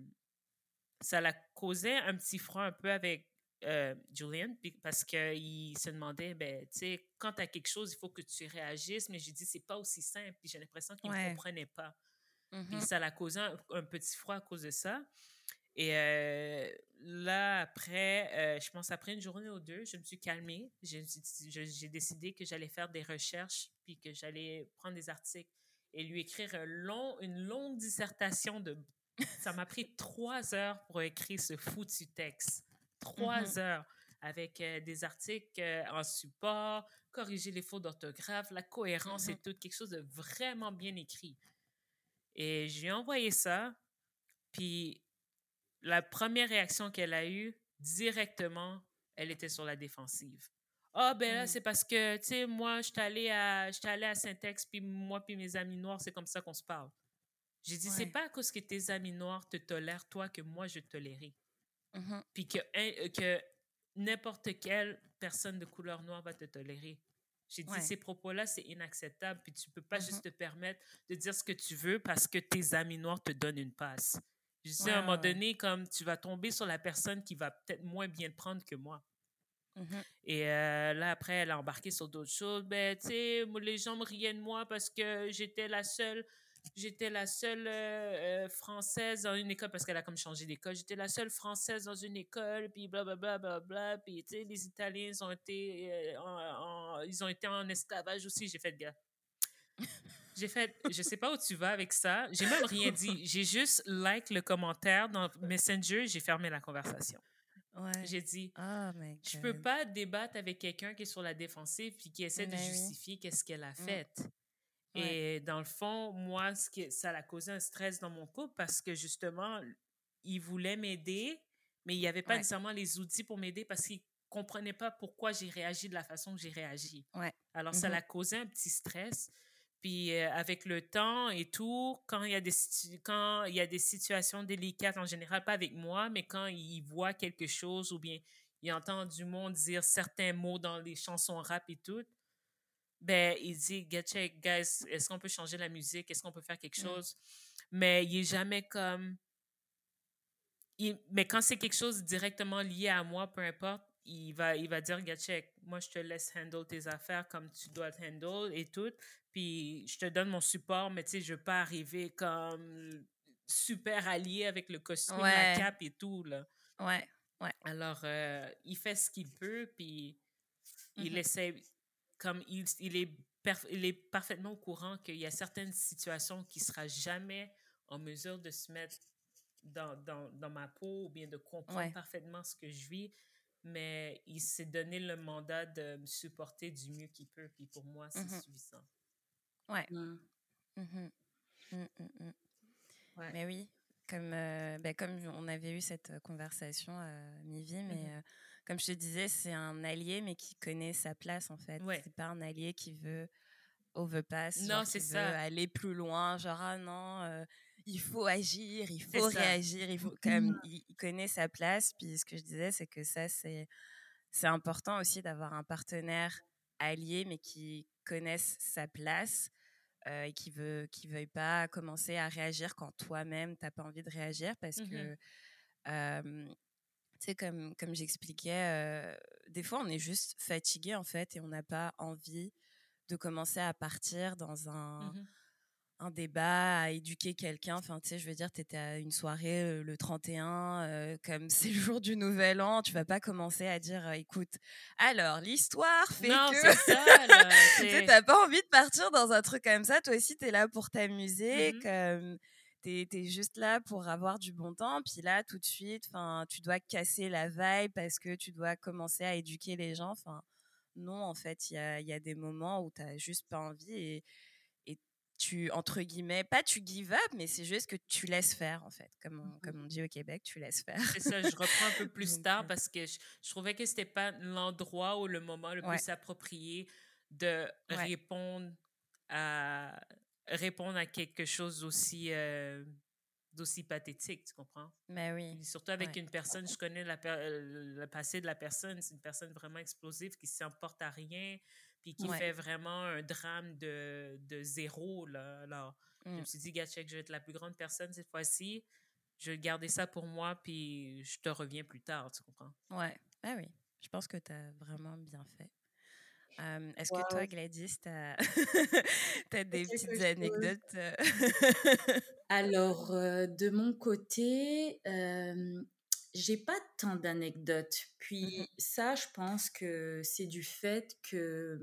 ça l'a causé un petit froid un peu avec euh, Julian, parce qu'il se demandait, ben, tu sais, quand tu as quelque chose, il faut que tu réagisses, mais j'ai dit, c'est pas aussi simple, puis j'ai l'impression qu'il ne comprenait pas. Puis mmh ça l'a causé un, petit froid à cause de ça. Et euh, là, après, euh, je pense après une journée ou deux, je me suis calmée. J'ai décidé que j'allais faire des recherches, puis que j'allais prendre des articles et lui écrire un long, une longue dissertation de... Ça m'a pris trois heures pour écrire ce foutu texte. Trois mmh heures avec euh, des articles euh, en support, corriger les fautes d'orthographe, la cohérence et mmh tout, quelque chose de vraiment bien écrit. Et j'ai envoyé ça, puis la première réaction qu'elle a eue, directement, elle était sur la défensive. Ah, ben là, mmh. c'est parce que, tu sais, moi, je suis allée à, à Saint-Ex, puis moi, puis mes amis noirs, c'est comme ça qu'on se parle. J'ai dit, c'est pas à cause que tes amis noirs te tolèrent, toi, que moi, je tolérais. Mmh puis que, euh, que n'importe quelle personne de couleur noire va te tolérer. J'ai dit, ces propos-là, c'est inacceptable, puis tu peux pas mmh juste te permettre de dire ce que tu veux parce que tes amis noirs te donnent une passe. Je dis, à un moment donné, comme tu vas tomber sur la personne qui va peut-être moins bien te prendre que moi. Mmh Et euh, là, après, elle a embarqué sur d'autres choses. Ben, tu sais, les gens me riaient de moi parce que j'étais la seule J'étais la seule euh, euh, française dans une école parce qu'elle a comme changé d'école. J'étais la seule française dans une école, puis blablabla, bla, bla, bla, puis tu sais, les Italiens, ils ont été, euh, en, ils ont été en esclavage aussi. J'ai fait gars. J'ai fait, je sais pas où tu vas avec ça. J'ai même rien dit. J'ai juste like le commentaire dans Messenger. J'ai fermé la conversation. Ouais. J'ai dit, oh je peux pas débattre avec quelqu'un qui est sur la défensive puis qui essaie de justifier qu'est-ce qu'elle a mm. Et dans le fond, moi, ce qui, ça a causé un stress dans mon couple parce que justement, il voulait m'aider, mais il n'y avait pas nécessairement les outils pour m'aider parce qu'il comprenait pas pourquoi j'ai réagi de la façon que j'ai réagi. Ouais. Alors, ça mm-hmm. l'a causé un petit stress. Puis euh, avec le temps et tout, quand il y a des quand il y a des situations délicates en général, pas avec moi, mais quand il voit quelque chose ou bien il entend du monde dire certains mots dans les chansons rap et tout, ben il dit get check guys, est-ce qu'on peut changer la musique, est-ce qu'on peut faire quelque mm. chose, mais il est jamais comme mais quand c'est quelque chose directement lié à moi, peu importe, il va, il va dire, check, moi, je te laisse handle tes affaires comme tu dois te handle et tout. Puis, je te donne mon support, mais tu sais, je veux pas arriver comme super allié avec le costume, la cape et tout, là. Ouais, ouais. Alors, euh, il fait ce qu'il peut, puis il mm-hmm. essaie, comme il, il est il est parfaitement au courant qu'il y a certaines situations qui ne sera jamais en mesure de se mettre dans, dans, dans ma peau ou bien de comprendre parfaitement ce que je vis mais il s'est donné le mandat de me supporter du mieux qu'il peut. Puis pour moi, c'est mmh suffisant. Ouais. Mmh. Mmh mais oui, comme, euh, ben, comme on avait eu cette conversation à mi-vie, mais euh, comme je te disais, c'est un allié, mais qui connaît sa place en fait. Ouais. C'est pas un allié qui veut overpass, non, c'est ça. aller plus loin, genre ah non. Euh, il faut agir, il faut réagir, il faut mmh. il, connaît sa place. Puis ce que je disais, c'est que ça, c'est c'est important aussi d'avoir un partenaire allié, mais qui connaisse sa place euh, et qui veut qui veuille pas commencer à réagir quand toi-même t'as pas envie de réagir, parce mmh que tu sais comme comme j'expliquais, des fois on est juste fatigué en fait et on n'a pas envie de commencer à partir dans un mmh un débat, à éduquer quelqu'un. Enfin, tu sais, je veux dire, tu étais à une soirée le 31, comme c'est le jour du Nouvel An, tu vas pas commencer à dire, écoute, alors l'histoire fait non, que. tu n'as pas envie de partir dans un truc comme ça. Toi aussi, tu es là pour t'amuser, mmh comme tu es, juste là pour avoir du bon temps. Puis là, tout de suite, enfin, tu dois casser la vibe parce que tu dois commencer à éduquer les gens. Enfin, non, en fait, il y a, y a, des moments où tu n'as juste pas envie et tu, entre guillemets, pas tu give up, mais c'est juste que tu laisses faire, en fait. Comme on, mmh comme on dit au Québec, tu laisses faire. C'est ça, je reprends un peu plus tard parce que je, trouvais que c'était pas l'endroit ou le moment le plus approprié de répondre à répondre à quelque chose d'aussi d'aussi pathétique, tu comprends? Mais oui. surtout avec une personne, je connais la, le passé de la personne, c'est une personne vraiment explosive qui s'emporte à rien, puis qui fait vraiment un drame de, de zéro. Là. Alors, je me mmh. suis dit, Gatchek, je vais être la plus grande personne cette fois-ci. Je vais garder ça pour moi, puis je te reviens plus tard, tu comprends? Ouais, ah oui. Je pense que tu as vraiment bien fait. Est-ce que toi, Gladys, tu as, des petites anecdotes euh? Alors, euh, de mon côté, j'ai pas tant d'anecdotes. Mmh Puis ça, je pense que c'est du fait que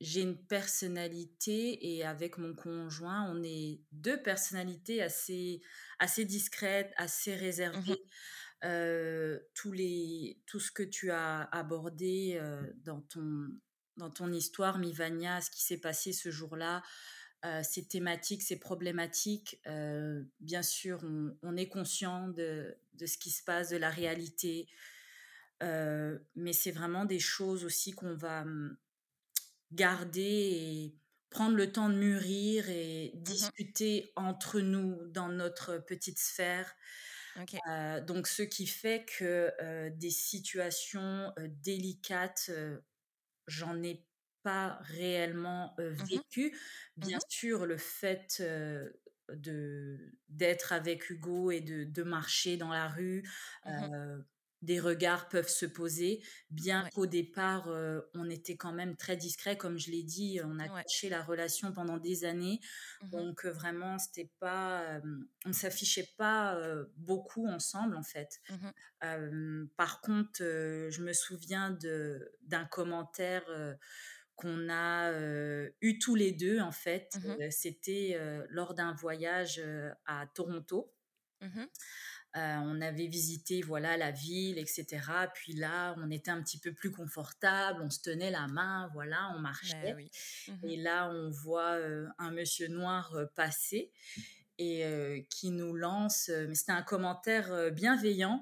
j'ai une personnalité et avec mon conjoint, on est deux personnalités assez, assez discrètes, assez mmh réservées. tous les, tout ce que tu as abordé dans, ton, dans ton histoire, Mivania, ce qui s'est passé ce jour-là, euh, ces thématiques, ces problématiques. Euh, bien sûr, on, est conscient de, ce qui se passe, de la réalité, euh, mais c'est vraiment des choses aussi qu'on va hum, garder et prendre le temps de mûrir et mmh discuter entre nous dans notre petite sphère. donc, ce qui fait que des situations délicates, j'en ai pas réellement mmh vécu. Mmh Bien sûr, le fait de d'être avec Hugo et de, de, marcher dans la rue, mmh des regards peuvent se poser, bien qu'au départ, on était quand même très discret, comme je l'ai dit, on a caché la relation pendant des années, donc vraiment, c'était pas, on s'affichait pas beaucoup ensemble en fait. par contre, je me souviens de d'un commentaire qu'on a eu tous les deux, en fait. Mmh c'était lors d'un voyage à Toronto. Mmh on avait visité voilà la ville, etc. Puis là, on était un petit peu plus confortable, on se tenait la main, voilà, on marchait. Mmh et là, on voit un monsieur noir passer et qui nous lance, mais c'était un commentaire bienveillant.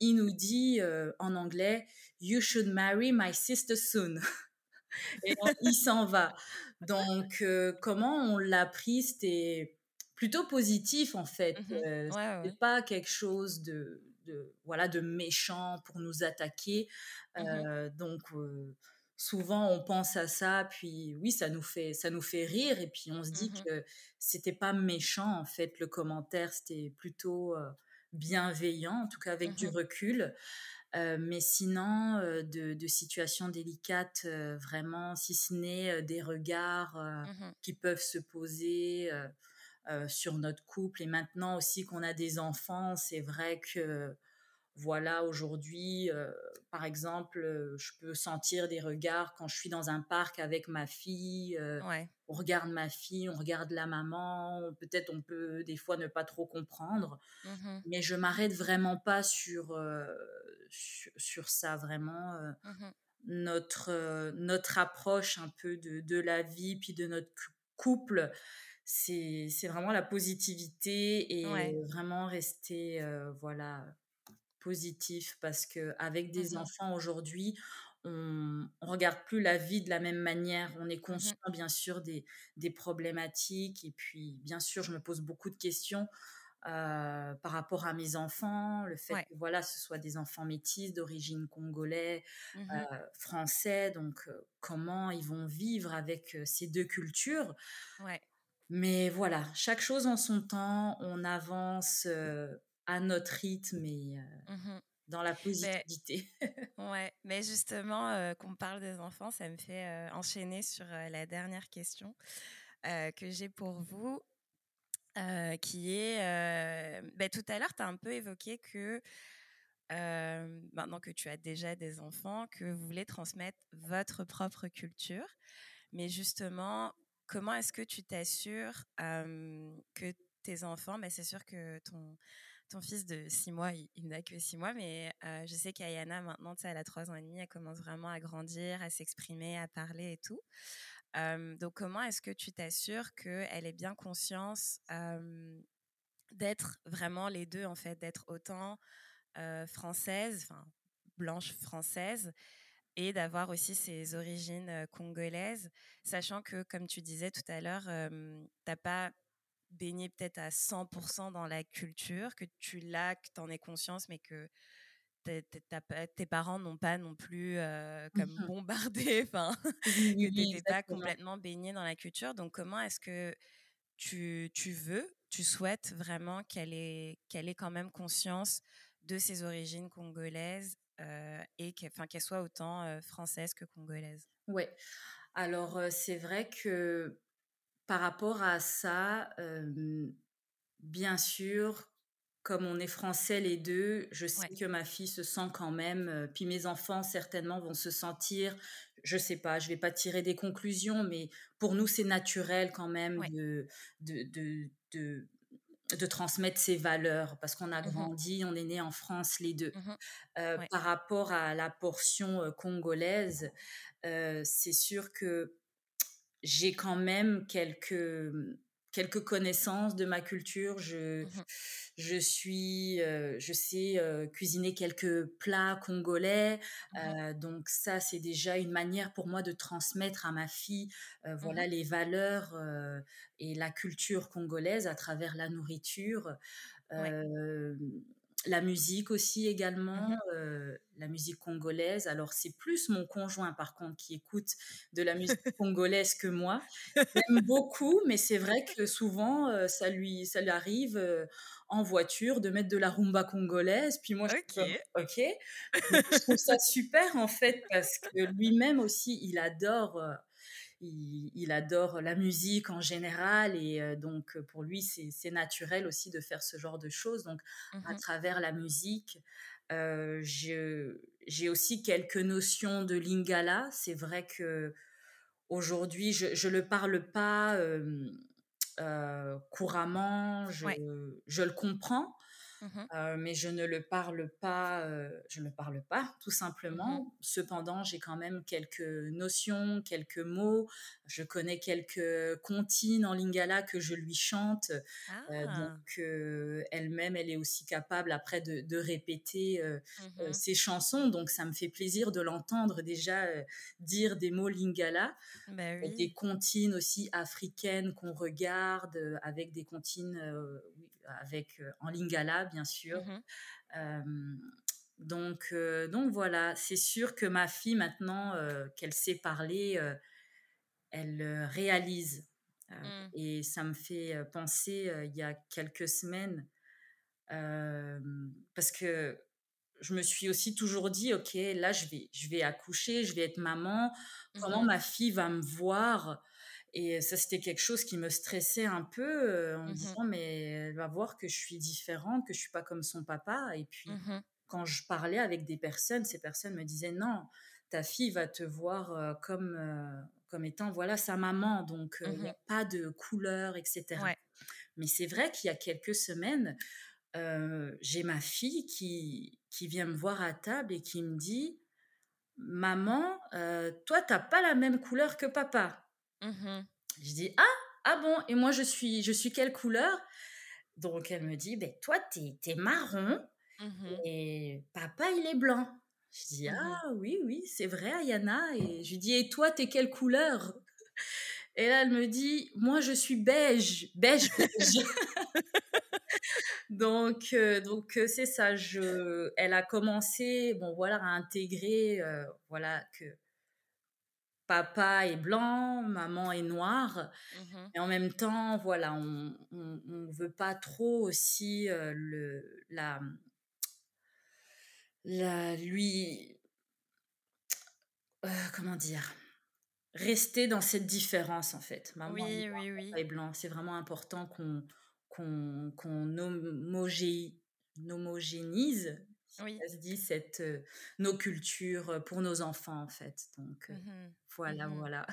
il nous dit en anglais, You should marry my sister soon. et il s'en va. Donc, comment on l'a pris? C'était plutôt positif en fait. Mmh c'était pas quelque chose de, de, voilà de méchant pour nous attaquer. Mmh donc souvent on pense à ça, puis oui ça nous fait ça nous fait rire et puis on se dit que c'était pas méchant en fait le commentaire, c'était plutôt bienveillant en tout cas avec du recul. mais sinon, de, situations délicates, vraiment, si ce n'est des regards mmh qui peuvent se poser sur notre couple. Et maintenant aussi qu'on a des enfants, c'est vrai que, voilà, aujourd'hui, par exemple, je peux sentir des regards quand je suis dans un parc avec ma fille. On regarde ma fille, on regarde la maman. Peut-être on peut des fois ne pas trop comprendre. Mmh mais je m'arrête vraiment pas sur, sur, ça, vraiment. Mmh notre, notre approche un peu de, de la vie, puis de notre couple, c'est vraiment la positivité et vraiment rester voilà positif parce que avec des mmh enfants aujourd'hui on, on regarde plus la vie de la même manière. On est mmh conscient bien sûr des, des, problématiques et puis bien sûr je me pose beaucoup de questions par rapport à mes enfants le fait que voilà ce soit des enfants métis d'origine congolais mmh français. Donc comment ils vont vivre avec ces deux cultures? Ouais mais voilà, chaque chose en son temps, on avance à notre rythme et mmh dans la positivité. ouais, mais justement, qu'on parle des enfants, ça me fait enchaîner sur la dernière question que j'ai pour vous. qui est, bah, tout à l'heure, tu as un peu évoqué que maintenant que tu as déjà des enfants, que vous voulez transmettre votre propre culture. Mais justement, comment est-ce que tu t'assures que tes enfants, mais bah, c'est sûr que ton, ton fils de 6 mois, il, n'a que 6 mois, mais je sais qu'Ayana, maintenant, elle a 3 ans et demi, elle commence vraiment à grandir, à s'exprimer, à parler et tout. donc, comment est-ce que tu t'assures qu'elle ait bien conscience d'être vraiment les deux, en fait, d'être autant française, enfin, blanche française, et d'avoir aussi ses origines congolaises, sachant que, comme tu disais tout à l'heure, tu n'as pas baigné peut-être à 100% dans la culture, que tu l'as, que tu en es conscience, mais que tes parents n'ont pas non plus comme bombardé, enfin, que tu n'étais pas complètement baigné dans la culture. Donc, comment est-ce que tu, tu, veux, tu souhaites vraiment qu'elle ait, qu'elle ait quand même conscience de ses origines congolaises et qu'elle soit autant française que congolaise? Oui. Alors, c'est vrai que par rapport à ça, bien sûr, comme on est français les deux, je sais que ma fille se sent quand même, puis mes enfants certainement vont se sentir, je sais pas, je vais pas tirer des conclusions, mais pour nous c'est naturel quand même de, de, de, de transmettre ses valeurs parce qu'on a mmh grandi, on est né en France les deux. Mmh par rapport à la portion congolaise, c'est sûr que j'ai quand même quelques quelques connaissances de ma culture. Je, mmh je suis, je sais cuisiner quelques plats congolais. Mmh donc ça, c'est déjà une manière pour moi de transmettre à ma fille, mmh voilà, les valeurs et la culture congolaise à travers la nourriture la musique aussi également, mmh la musique congolaise. Alors c'est plus mon conjoint par contre qui écoute de la musique congolaise que moi. J'aime beaucoup, mais c'est vrai que souvent ça lui ça lui arrive en voiture de mettre de la rumba congolaise. Puis moi je ok, je trouve ça super en fait parce que lui-même aussi il adore il, adore la musique en général et donc pour lui c'est naturel aussi de faire ce genre de choses. Donc à mmh travers la musique, j'ai aussi quelques notions de lingala. C'est vrai que aujourd'hui je ne le parle pas couramment, je, je le comprends. Mmh mais je ne le parle pas, je ne parle pas, tout mmh simplement. Cependant, j'ai quand même quelques notions, quelques mots. Je connais quelques comptines en lingala que je lui chante. Ah. donc, elle-même, elle est aussi capable après de, répéter mmh ses chansons. Donc, ça me fait plaisir de l'entendre déjà dire des mots lingala. Bah des comptines aussi africaines qu'on regarde avec des comptines avec en lingala bien sûr. Mmh donc, donc voilà, c'est sûr que ma fille maintenant qu'elle sait parler, elle réalise. Mmh. Et ça me fait penser il y a quelques semaines parce que je me suis aussi toujours dit, ok, là je vais, je vais accoucher, je vais être maman. Comment mmh ma fille va me voir et ça, c'était quelque chose qui me stressait un peu en me mmh disant, mais elle va voir que je suis différente, que je suis pas comme son papa. Et puis, mmh quand je parlais avec des personnes, ces personnes me disaient, non, ta fille va te voir comme, comme étant, voilà, sa maman. Donc, il n'y a pas de couleur, etc. Mais c'est vrai qu'il y a quelques semaines, j'ai ma fille qui, qui vient me voir à table et qui me dit, maman, toi, tu n'as pas la même couleur que papa. Mmh je dis ah! Ah bon? Et moi je suis je suis quelle couleur? Donc elle me dit ben toi t'es es marron mmh et papa il est blanc. Je dis mmh ah oui oui c'est vrai Ayana. Et je lui dis et toi t'es quelle couleur? Et là elle me dit moi je suis beige beige beige. donc euh, donc euh, c'est ça je elle a commencé bon voilà à intégrer euh, voilà que papa est blanc, maman est noire. Mmh et en même temps, voilà, on ne veut pas trop aussi le, la, la, lui, comment dire, rester dans cette différence en fait. Maman oui, est oui, oui. Papa est blanc. C'est vraiment important qu'on qu'on qu'on homogénise oui. ça se dit, cette, nos cultures pour nos enfants, en fait. Donc, mmh voilà, mmh voilà.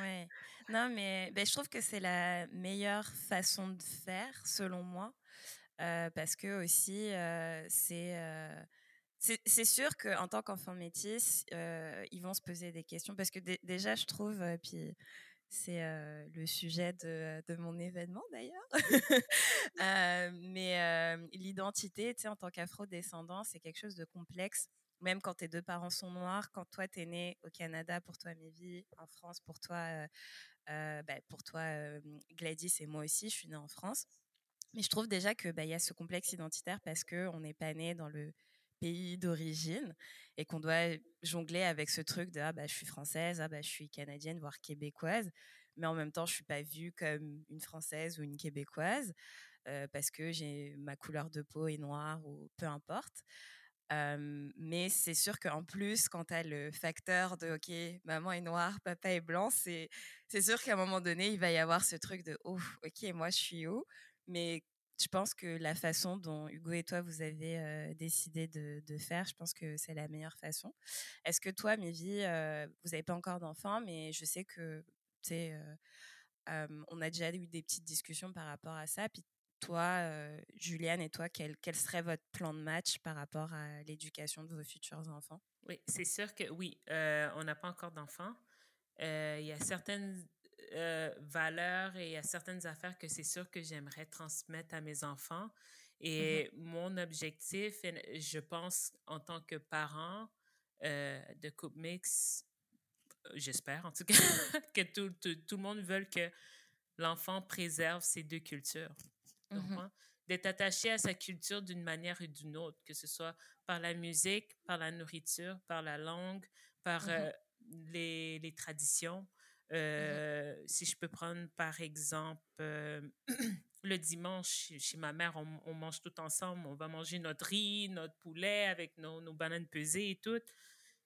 ouais. Non, mais ben, je trouve que c'est la meilleure façon de faire, selon moi, parce que aussi, c'est c'est sûr qu'en tant qu'enfant métis, ils vont se poser des questions parce que déjà, je trouve, puis c'est le sujet de, de, mon événement d'ailleurs. mais l'identité, tu sais, en tant qu'afro-descendant, c'est quelque chose de complexe. Même quand tes deux parents sont noirs, quand toi, tu es né au Canada, pour toi, Mévi, en France, pour toi, bah, pour toi Gladys et moi aussi, je suis née en France. Mais je trouve déjà qu'il bah, y a ce complexe identitaire parce qu'on n'est pas né dans le pays d'origine et qu'on doit jongler avec ce truc de ah bah je suis française, ah bah je suis canadienne voire québécoise, mais en même temps je suis pas vue comme une française ou une québécoise parce que j'ai ma couleur de peau est noire ou peu importe. mais c'est sûr qu'en plus, quand tu as le facteur de OK, maman est noire, papa est blanc, c'est sûr qu'à un moment donné, il va y avoir ce truc de oh, OK, moi je suis où? Mais je pense que la façon dont Hugo et toi, vous avez décidé de, faire, je pense que c'est la meilleure façon. Est-ce que toi, Mivi, vous n'avez pas encore d'enfant, mais je sais que, tu sais, on a déjà eu des petites discussions par rapport à ça. Puis toi, Juliane et toi, quel, quel, serait votre plan de match par rapport à l'éducation de vos futurs enfants? Oui, c'est sûr que oui, on n'a pas encore d'enfants. Il y a certaines euh, valeurs et il y a certaines affaires que c'est sûr que j'aimerais transmettre à mes enfants. Et mon objectif, je pense, en tant que parent euh, de couple mix, j'espère en tout cas, que tout, tout, le monde veut que l'enfant préserve ses deux cultures. Mmh D'être attaché à sa culture d'une manière et d'une autre, que ce soit par la musique, par la nourriture, par la langue, par mmh euh, les, les, traditions. Mmh euh, si je peux prendre par exemple euh, le dimanche chez ma mère, on, mange tout ensemble. On va manger notre riz, notre poulet avec nos, nos bananes pesées et tout.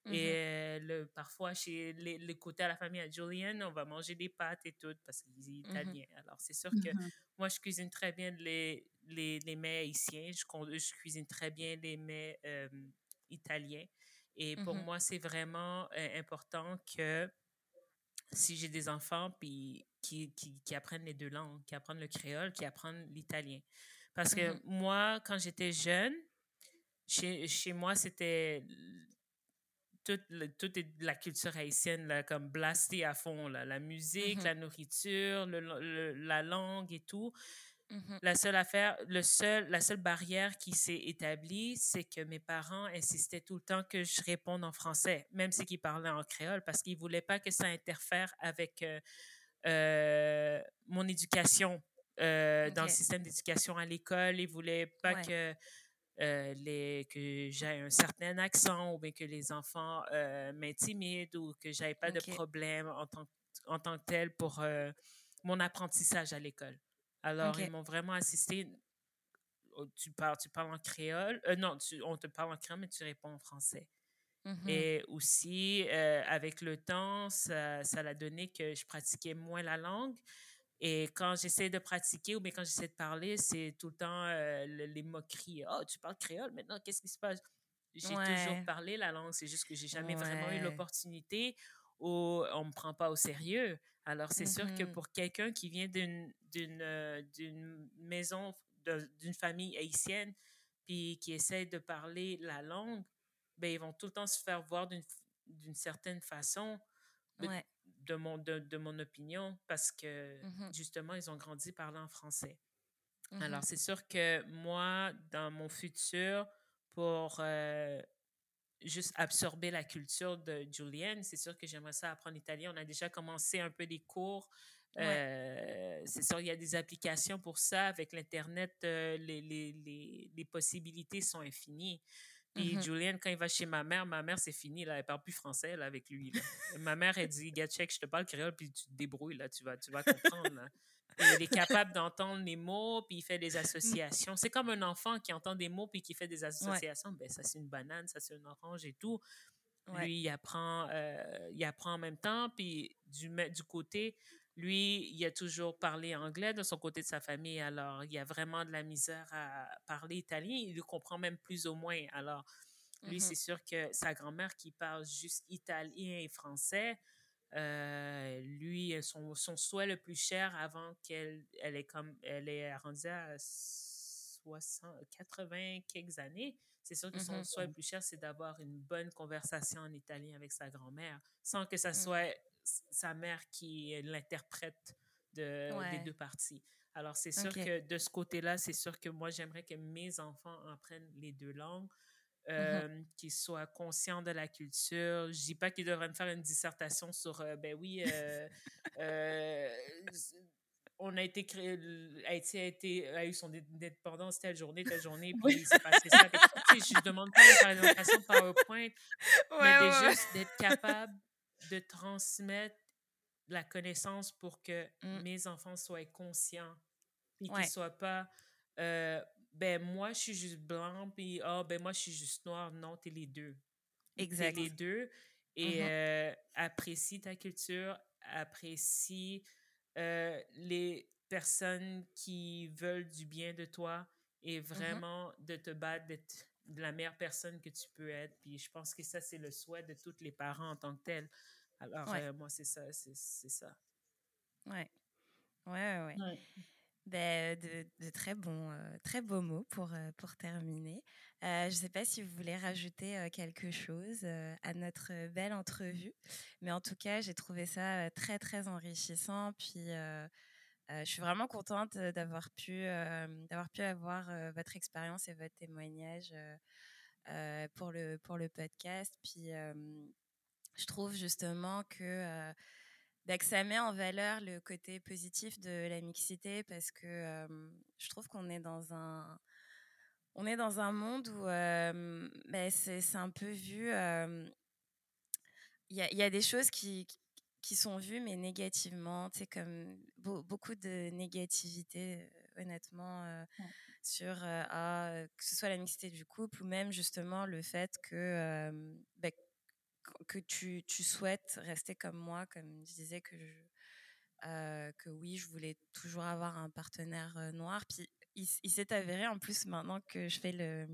Et le, parfois, chez les, les, côtés à la famille à Julian, on va manger des pâtes et tout parce qu'ils sont mmh italiens. Alors, c'est sûr que moi, je cuisine très bien les, les, les mets haïtiens. Je, je, cuisine très bien les mets italiens. Et pour moi, c'est vraiment important que si j'ai des enfants puis qui, qui, qui, apprennent les deux langues, qui apprennent le créole, qui apprennent l'italien. Parce que moi, quand j'étais jeune, chez, chez moi, c'était toute, toute la culture haïtienne, là, comme blastée à fond, là, la musique, mmh la nourriture, le, la langue et tout. Mmh la seule affaire, le seul, la seule barrière qui s'est établie, c'est que mes parents insistaient tout le temps que je réponde en français, même si ils parlaient en créole, parce qu'ils ne voulaient pas que ça interfère avec euh, euh, mon éducation euh, dans le système d'éducation à l'école. Ils ne voulaient pas que euh, les, que j'ai un certain accent ou bien que les enfants euh, m'intimident ou que j'avais pas de problème en tant, en tant que tel pour euh, mon apprentissage à l'école. Alors, ils m'ont vraiment assisté. Oh, tu parles, tu parles en créole? non, on te parle en créole, mais tu réponds en français. Mmh Et aussi, avec le temps, ça, ça a donné que je pratiquais moins la langue. Et quand j'essaie de pratiquer ou bien quand j'essaie de parler, c'est tout le temps euh, les moqueries. Oh, tu parles créole maintenant, qu'est-ce qui se passe? J'ai toujours parlé la langue, c'est juste que j'ai jamais vraiment eu l'opportunité ou on me prend pas au sérieux. Alors, c'est sûr que mmh pour quelqu'un qui vient d'une d'une euh, maison, d'une famille haïtienne, puis qui essaie de parler la langue, ben, ils vont tout le temps se faire voir d'une certaine façon. Ouais de mon, de, mon opinion parce que mmh justement, ils ont grandi parlant français. Mmh Alors, c'est sûr que moi, dans mon futur, pour euh, juste absorber la culture de Julienne, c'est sûr que j'aimerais ça apprendre l'italien. On a déjà commencé un peu des cours. Euh, c'est sûr, il y a des applications pour ça. Avec l'Internet, euh, les, les, les, les, possibilités sont infinies. Puis mmh Julian, quand il va chez ma mère, ma mère, c'est fini, là, elle parle plus français là, avec lui. ma mère, elle dit, check, je te parle créole, puis tu te débrouilles, là, tu vas, tu vas comprendre. Il est capable d'entendre les mots, puis il fait des associations. C'est comme un enfant qui entend des mots, puis qui fait des associations. Ben, ça, c'est une banane, ça, c'est une orange et tout. Lui, il apprend, euh, il apprend en même temps, puis du, du côté lui, il a toujours parlé anglais de son côté de sa famille, alors il y a vraiment de la misère à parler italien. Il le comprend même plus ou moins. Alors, lui, mmh c'est sûr que sa grand-mère qui parle juste italien et français, euh, lui, son, son, souhait le plus cher avant qu'elle elle est comme elle est rendue à 60, 80 quelques années, c'est sûr que son mmh souhait le plus cher, c'est d'avoir une bonne conversation en italien avec sa grand-mère, sans que ça mmh. soit sa mère qui est l'interprète de, des deux parties. Alors, c'est sûr que de ce côté-là, c'est sûr que moi, j'aimerais que mes enfants apprennent les deux langues, mmh euh, qu'ils soient conscients de la culture. Je dis pas qu'ils devraient me faire une dissertation sur, euh, ben oui, euh, on a été créé, Haïti a, été, a eu son indépendance telle journée, telle journée, puis il s'est passé ça. je ne demande pas une présentation PowerPoint, mais juste d'être capable de transmettre la connaissance pour que mmh. mes enfants soient conscients et qu'ils ne soient pas euh, ben moi je suis juste blanc puis oh ben moi je suis juste noir non t'es les deux exact t'es les deux et mmh euh, apprécie ta culture apprécie euh, les personnes qui veulent du bien de toi et mmh vraiment de te battre d'être de la meilleure personne que tu peux être. Puis je pense que ça, c'est le souhait de tous les parents en tant que tels. Alors, euh, moi, c'est ça. C'est ça. Ouais. Ouais, ouais. ouais. Ben, de, très, bons, euh, très beaux mots pour, euh, pour terminer. je ne sais pas si vous voulez rajouter quelque chose à notre belle entrevue, mais en tout cas, j'ai trouvé ça très, très enrichissant. Puis, je suis vraiment contente d'avoir pu, d'avoir pu avoir votre expérience et votre témoignage pour, le, pour le podcast. Puis, je trouve justement que, bah, que ça met en valeur le côté positif de la mixité parce que je trouve qu'on est dans un on est dans un monde où bah, c'est un peu vu il y, y, a des choses qui, qui sont vues mais négativement sais comme beaucoup de négativité honnêtement sur ah, que ce soit la mixité du couple ou même justement le fait que bah, que tu, tu, souhaites rester comme moi, comme je disais que je, que oui, je voulais toujours avoir un partenaire noir. Puis il, s'est avéré en plus maintenant que je fais le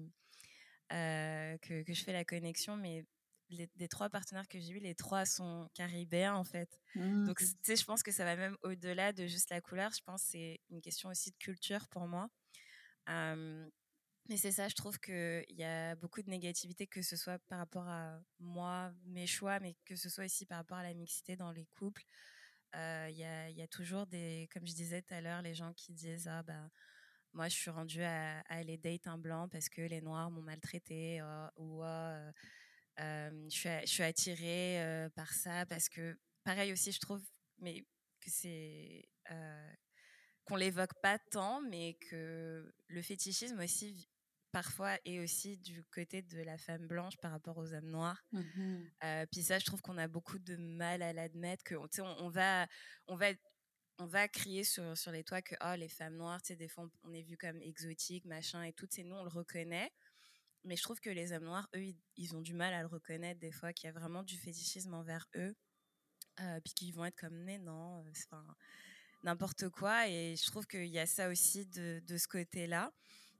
que, que, je fais la connexion, mais les, des trois partenaires que j'ai eus, les trois sont caribéens en fait. Donc, mmh. tu sais, je pense que ça va même au-delà de juste la couleur. Je pense que c'est une question aussi de culture pour moi. Mais c'est ça, je trouve qu'il y a beaucoup de négativité, que ce soit par rapport à moi, mes choix, mais que ce soit aussi par rapport à la mixité dans les couples. Il y, a, toujours des, comme je disais tout à l'heure, les gens qui disent Ah, bah, moi, je suis rendue à, aller date un blanc parce que les noirs m'ont maltraité, oh, ou oh, je, suis, je, attirée par ça parce que, pareil aussi, je trouve mais que c'est qu'on l'évoque pas tant, mais que le fétichisme aussi parfois est aussi du côté de la femme blanche par rapport aux hommes noirs. Mmh puis ça, je trouve qu'on a beaucoup de mal à l'admettre, que on, on, va, on va on va crier sur, sur les toits que oh, les femmes noires, des fois on est vu comme exotiques, machin et tout, nous on le reconnaît. Mais je trouve que les hommes noirs, eux, ils, ont du mal à le reconnaître des fois, qu'il y a vraiment du fétichisme envers eux. Euh, puis qu'ils vont être comme, mais non, euh, enfin, n'importe quoi. Et je trouve qu'il y a ça aussi de, de ce côté-là.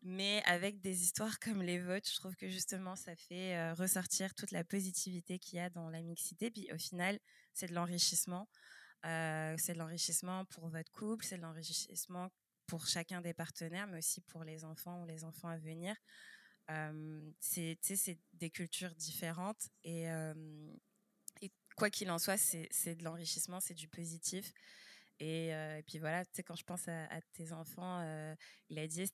Mais avec des histoires comme les vôtres, je trouve que justement, ça fait ressortir toute la positivité qu'il y a dans la mixité. Puis au final, c'est de l'enrichissement. c'est de l'enrichissement pour votre couple, c'est de l'enrichissement pour chacun des partenaires, mais aussi pour les enfants ou les enfants à venir c'est des cultures différentes et, quoi qu'il en soit, c'est de l'enrichissement, c'est du positif. Et, puis voilà, quand je pense à, tes enfants, il a dit,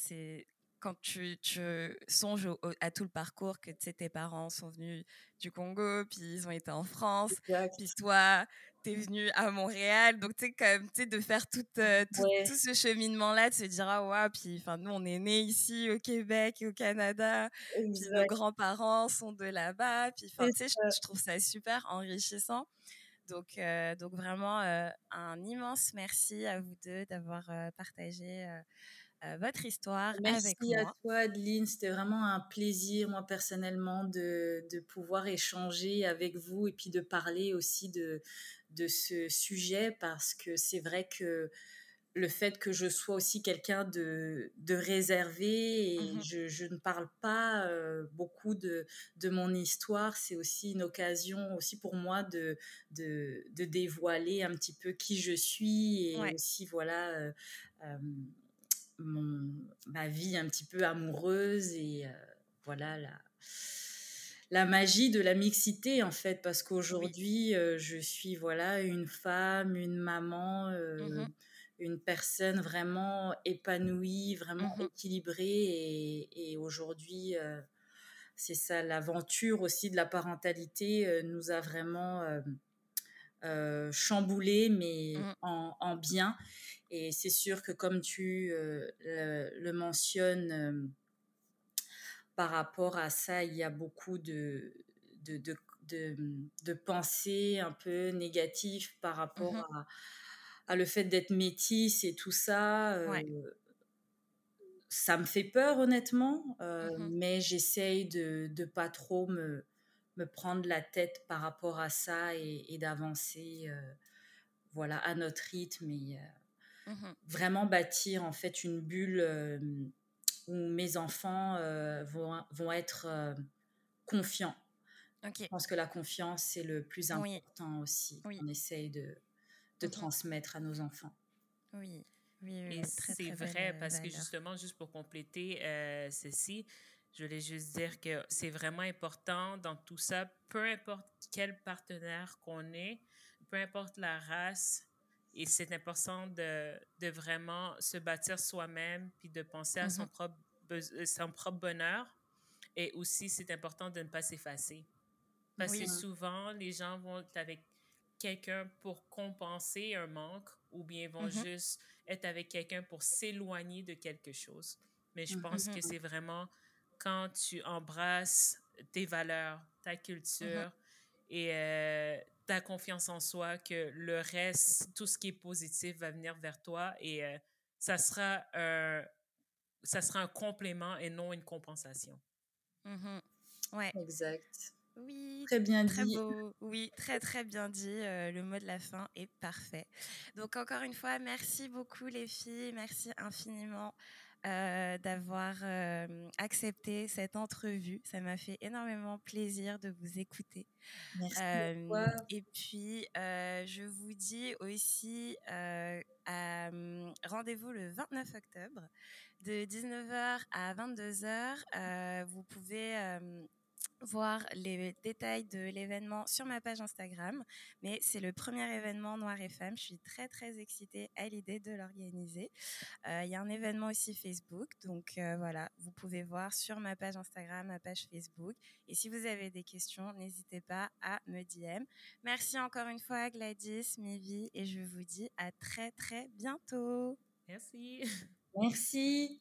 c'est quand tu, tu songes à tout le parcours que tes parents sont venus du Congo, puis ils ont été en France, puis toi, tu es venu à Montréal. Donc, tu sais, comme, tu sais, de faire tout, euh, tout, tout, ce cheminement-là, de se dire, ah, ouais, puis, enfin, nous, on est nés ici au Québec et au Canada, puis nos grands-parents sont de là-bas, puis, enfin, tu sais, je, trouve ça super enrichissant. Donc, euh, donc vraiment, euh, un immense merci à vous deux d'avoir partagé votre histoire Merci avec moi. Merci à toi, Adeline. C'était vraiment un plaisir, moi, personnellement, de, de, pouvoir échanger avec vous et puis de parler aussi de, de ce sujet parce que c'est vrai que le fait que je sois aussi quelqu'un de, de, réservé et mmh je, je, ne parle pas euh, beaucoup de, de, mon histoire, c'est aussi une occasion aussi pour moi de, de, dévoiler un petit peu qui je suis et aussi voilà euh, mon, ma vie un petit peu amoureuse et euh, voilà la, la magie de la mixité en fait. Parce qu'aujourd'hui euh, je suis voilà une femme, une maman, euh, mmh une personne vraiment épanouie, vraiment mmh équilibrée et, et aujourd'hui c'est ça l'aventure aussi de la parentalité nous a vraiment chamboulé mais mmh. en, en, bien et c'est sûr que comme tu euh, le, mentionnes, euh, par rapport à ça, il y a beaucoup de, de, de, de, pensées un peu négatives par rapport mmh à, à, le fait d'être métisse et tout ça. Euh, ça me fait peur, honnêtement, mmh mais j'essaye de ne pas trop me, me prendre la tête par rapport à ça et, et d'avancer voilà, à notre rythme. Et, Mmh Vraiment bâtir en fait une bulle où mes enfants vont, vont être confiants. Je pense que la confiance, c'est le plus important aussi. On essaye de, de mmh transmettre à nos enfants. Oui. Oui, Et c'est vrai parce que justement, juste pour compléter ceci, je voulais juste dire que c'est vraiment important dans tout ça, peu importe quel partenaire qu'on est, peu importe la race, et c'est important de, de, vraiment se bâtir soi-même, puis de penser à son, mm-hmm. propre, euh, son propre bonheur. Et aussi, c'est important de ne pas s'effacer. Parce que souvent, les gens vont être avec quelqu'un pour compenser un manque ou bien vont mm-hmm. juste être avec quelqu'un pour s'éloigner de quelque chose. Mais je pense que mm-hmm. c'est vraiment quand tu embrasses tes valeurs, ta culture et euh, ta confiance en soi, que le reste, tout ce qui est positif va venir vers toi et euh, ça, sera, un, ça sera un complément et non une compensation. Mmh ouais. Exact. Oui, très bien très dit. beau. Oui, très très bien dit. Euh, le mot de la fin est parfait. Donc encore une fois, merci beaucoup les filles, merci infiniment euh, d'avoir euh, accepté cette entrevue. Ça m'a fait énormément plaisir de vous écouter. Merci et puis, je vous dis aussi hum, rendez-vous le 29 octobre de 19h à 22h. vous pouvez voir les détails de l'événement sur ma page Instagram. Mais c'est le premier événement Noir et Femmes. Je suis très, très excitée à l'idée de l'organiser. Euh, il y a un événement aussi Facebook. Donc euh, voilà, vous pouvez voir sur ma page Instagram, ma page Facebook. Et si vous avez des questions, n'hésitez pas à me DM. Merci encore une fois Gladys, Mivi. Et je vous dis à très, très bientôt. Merci. Merci.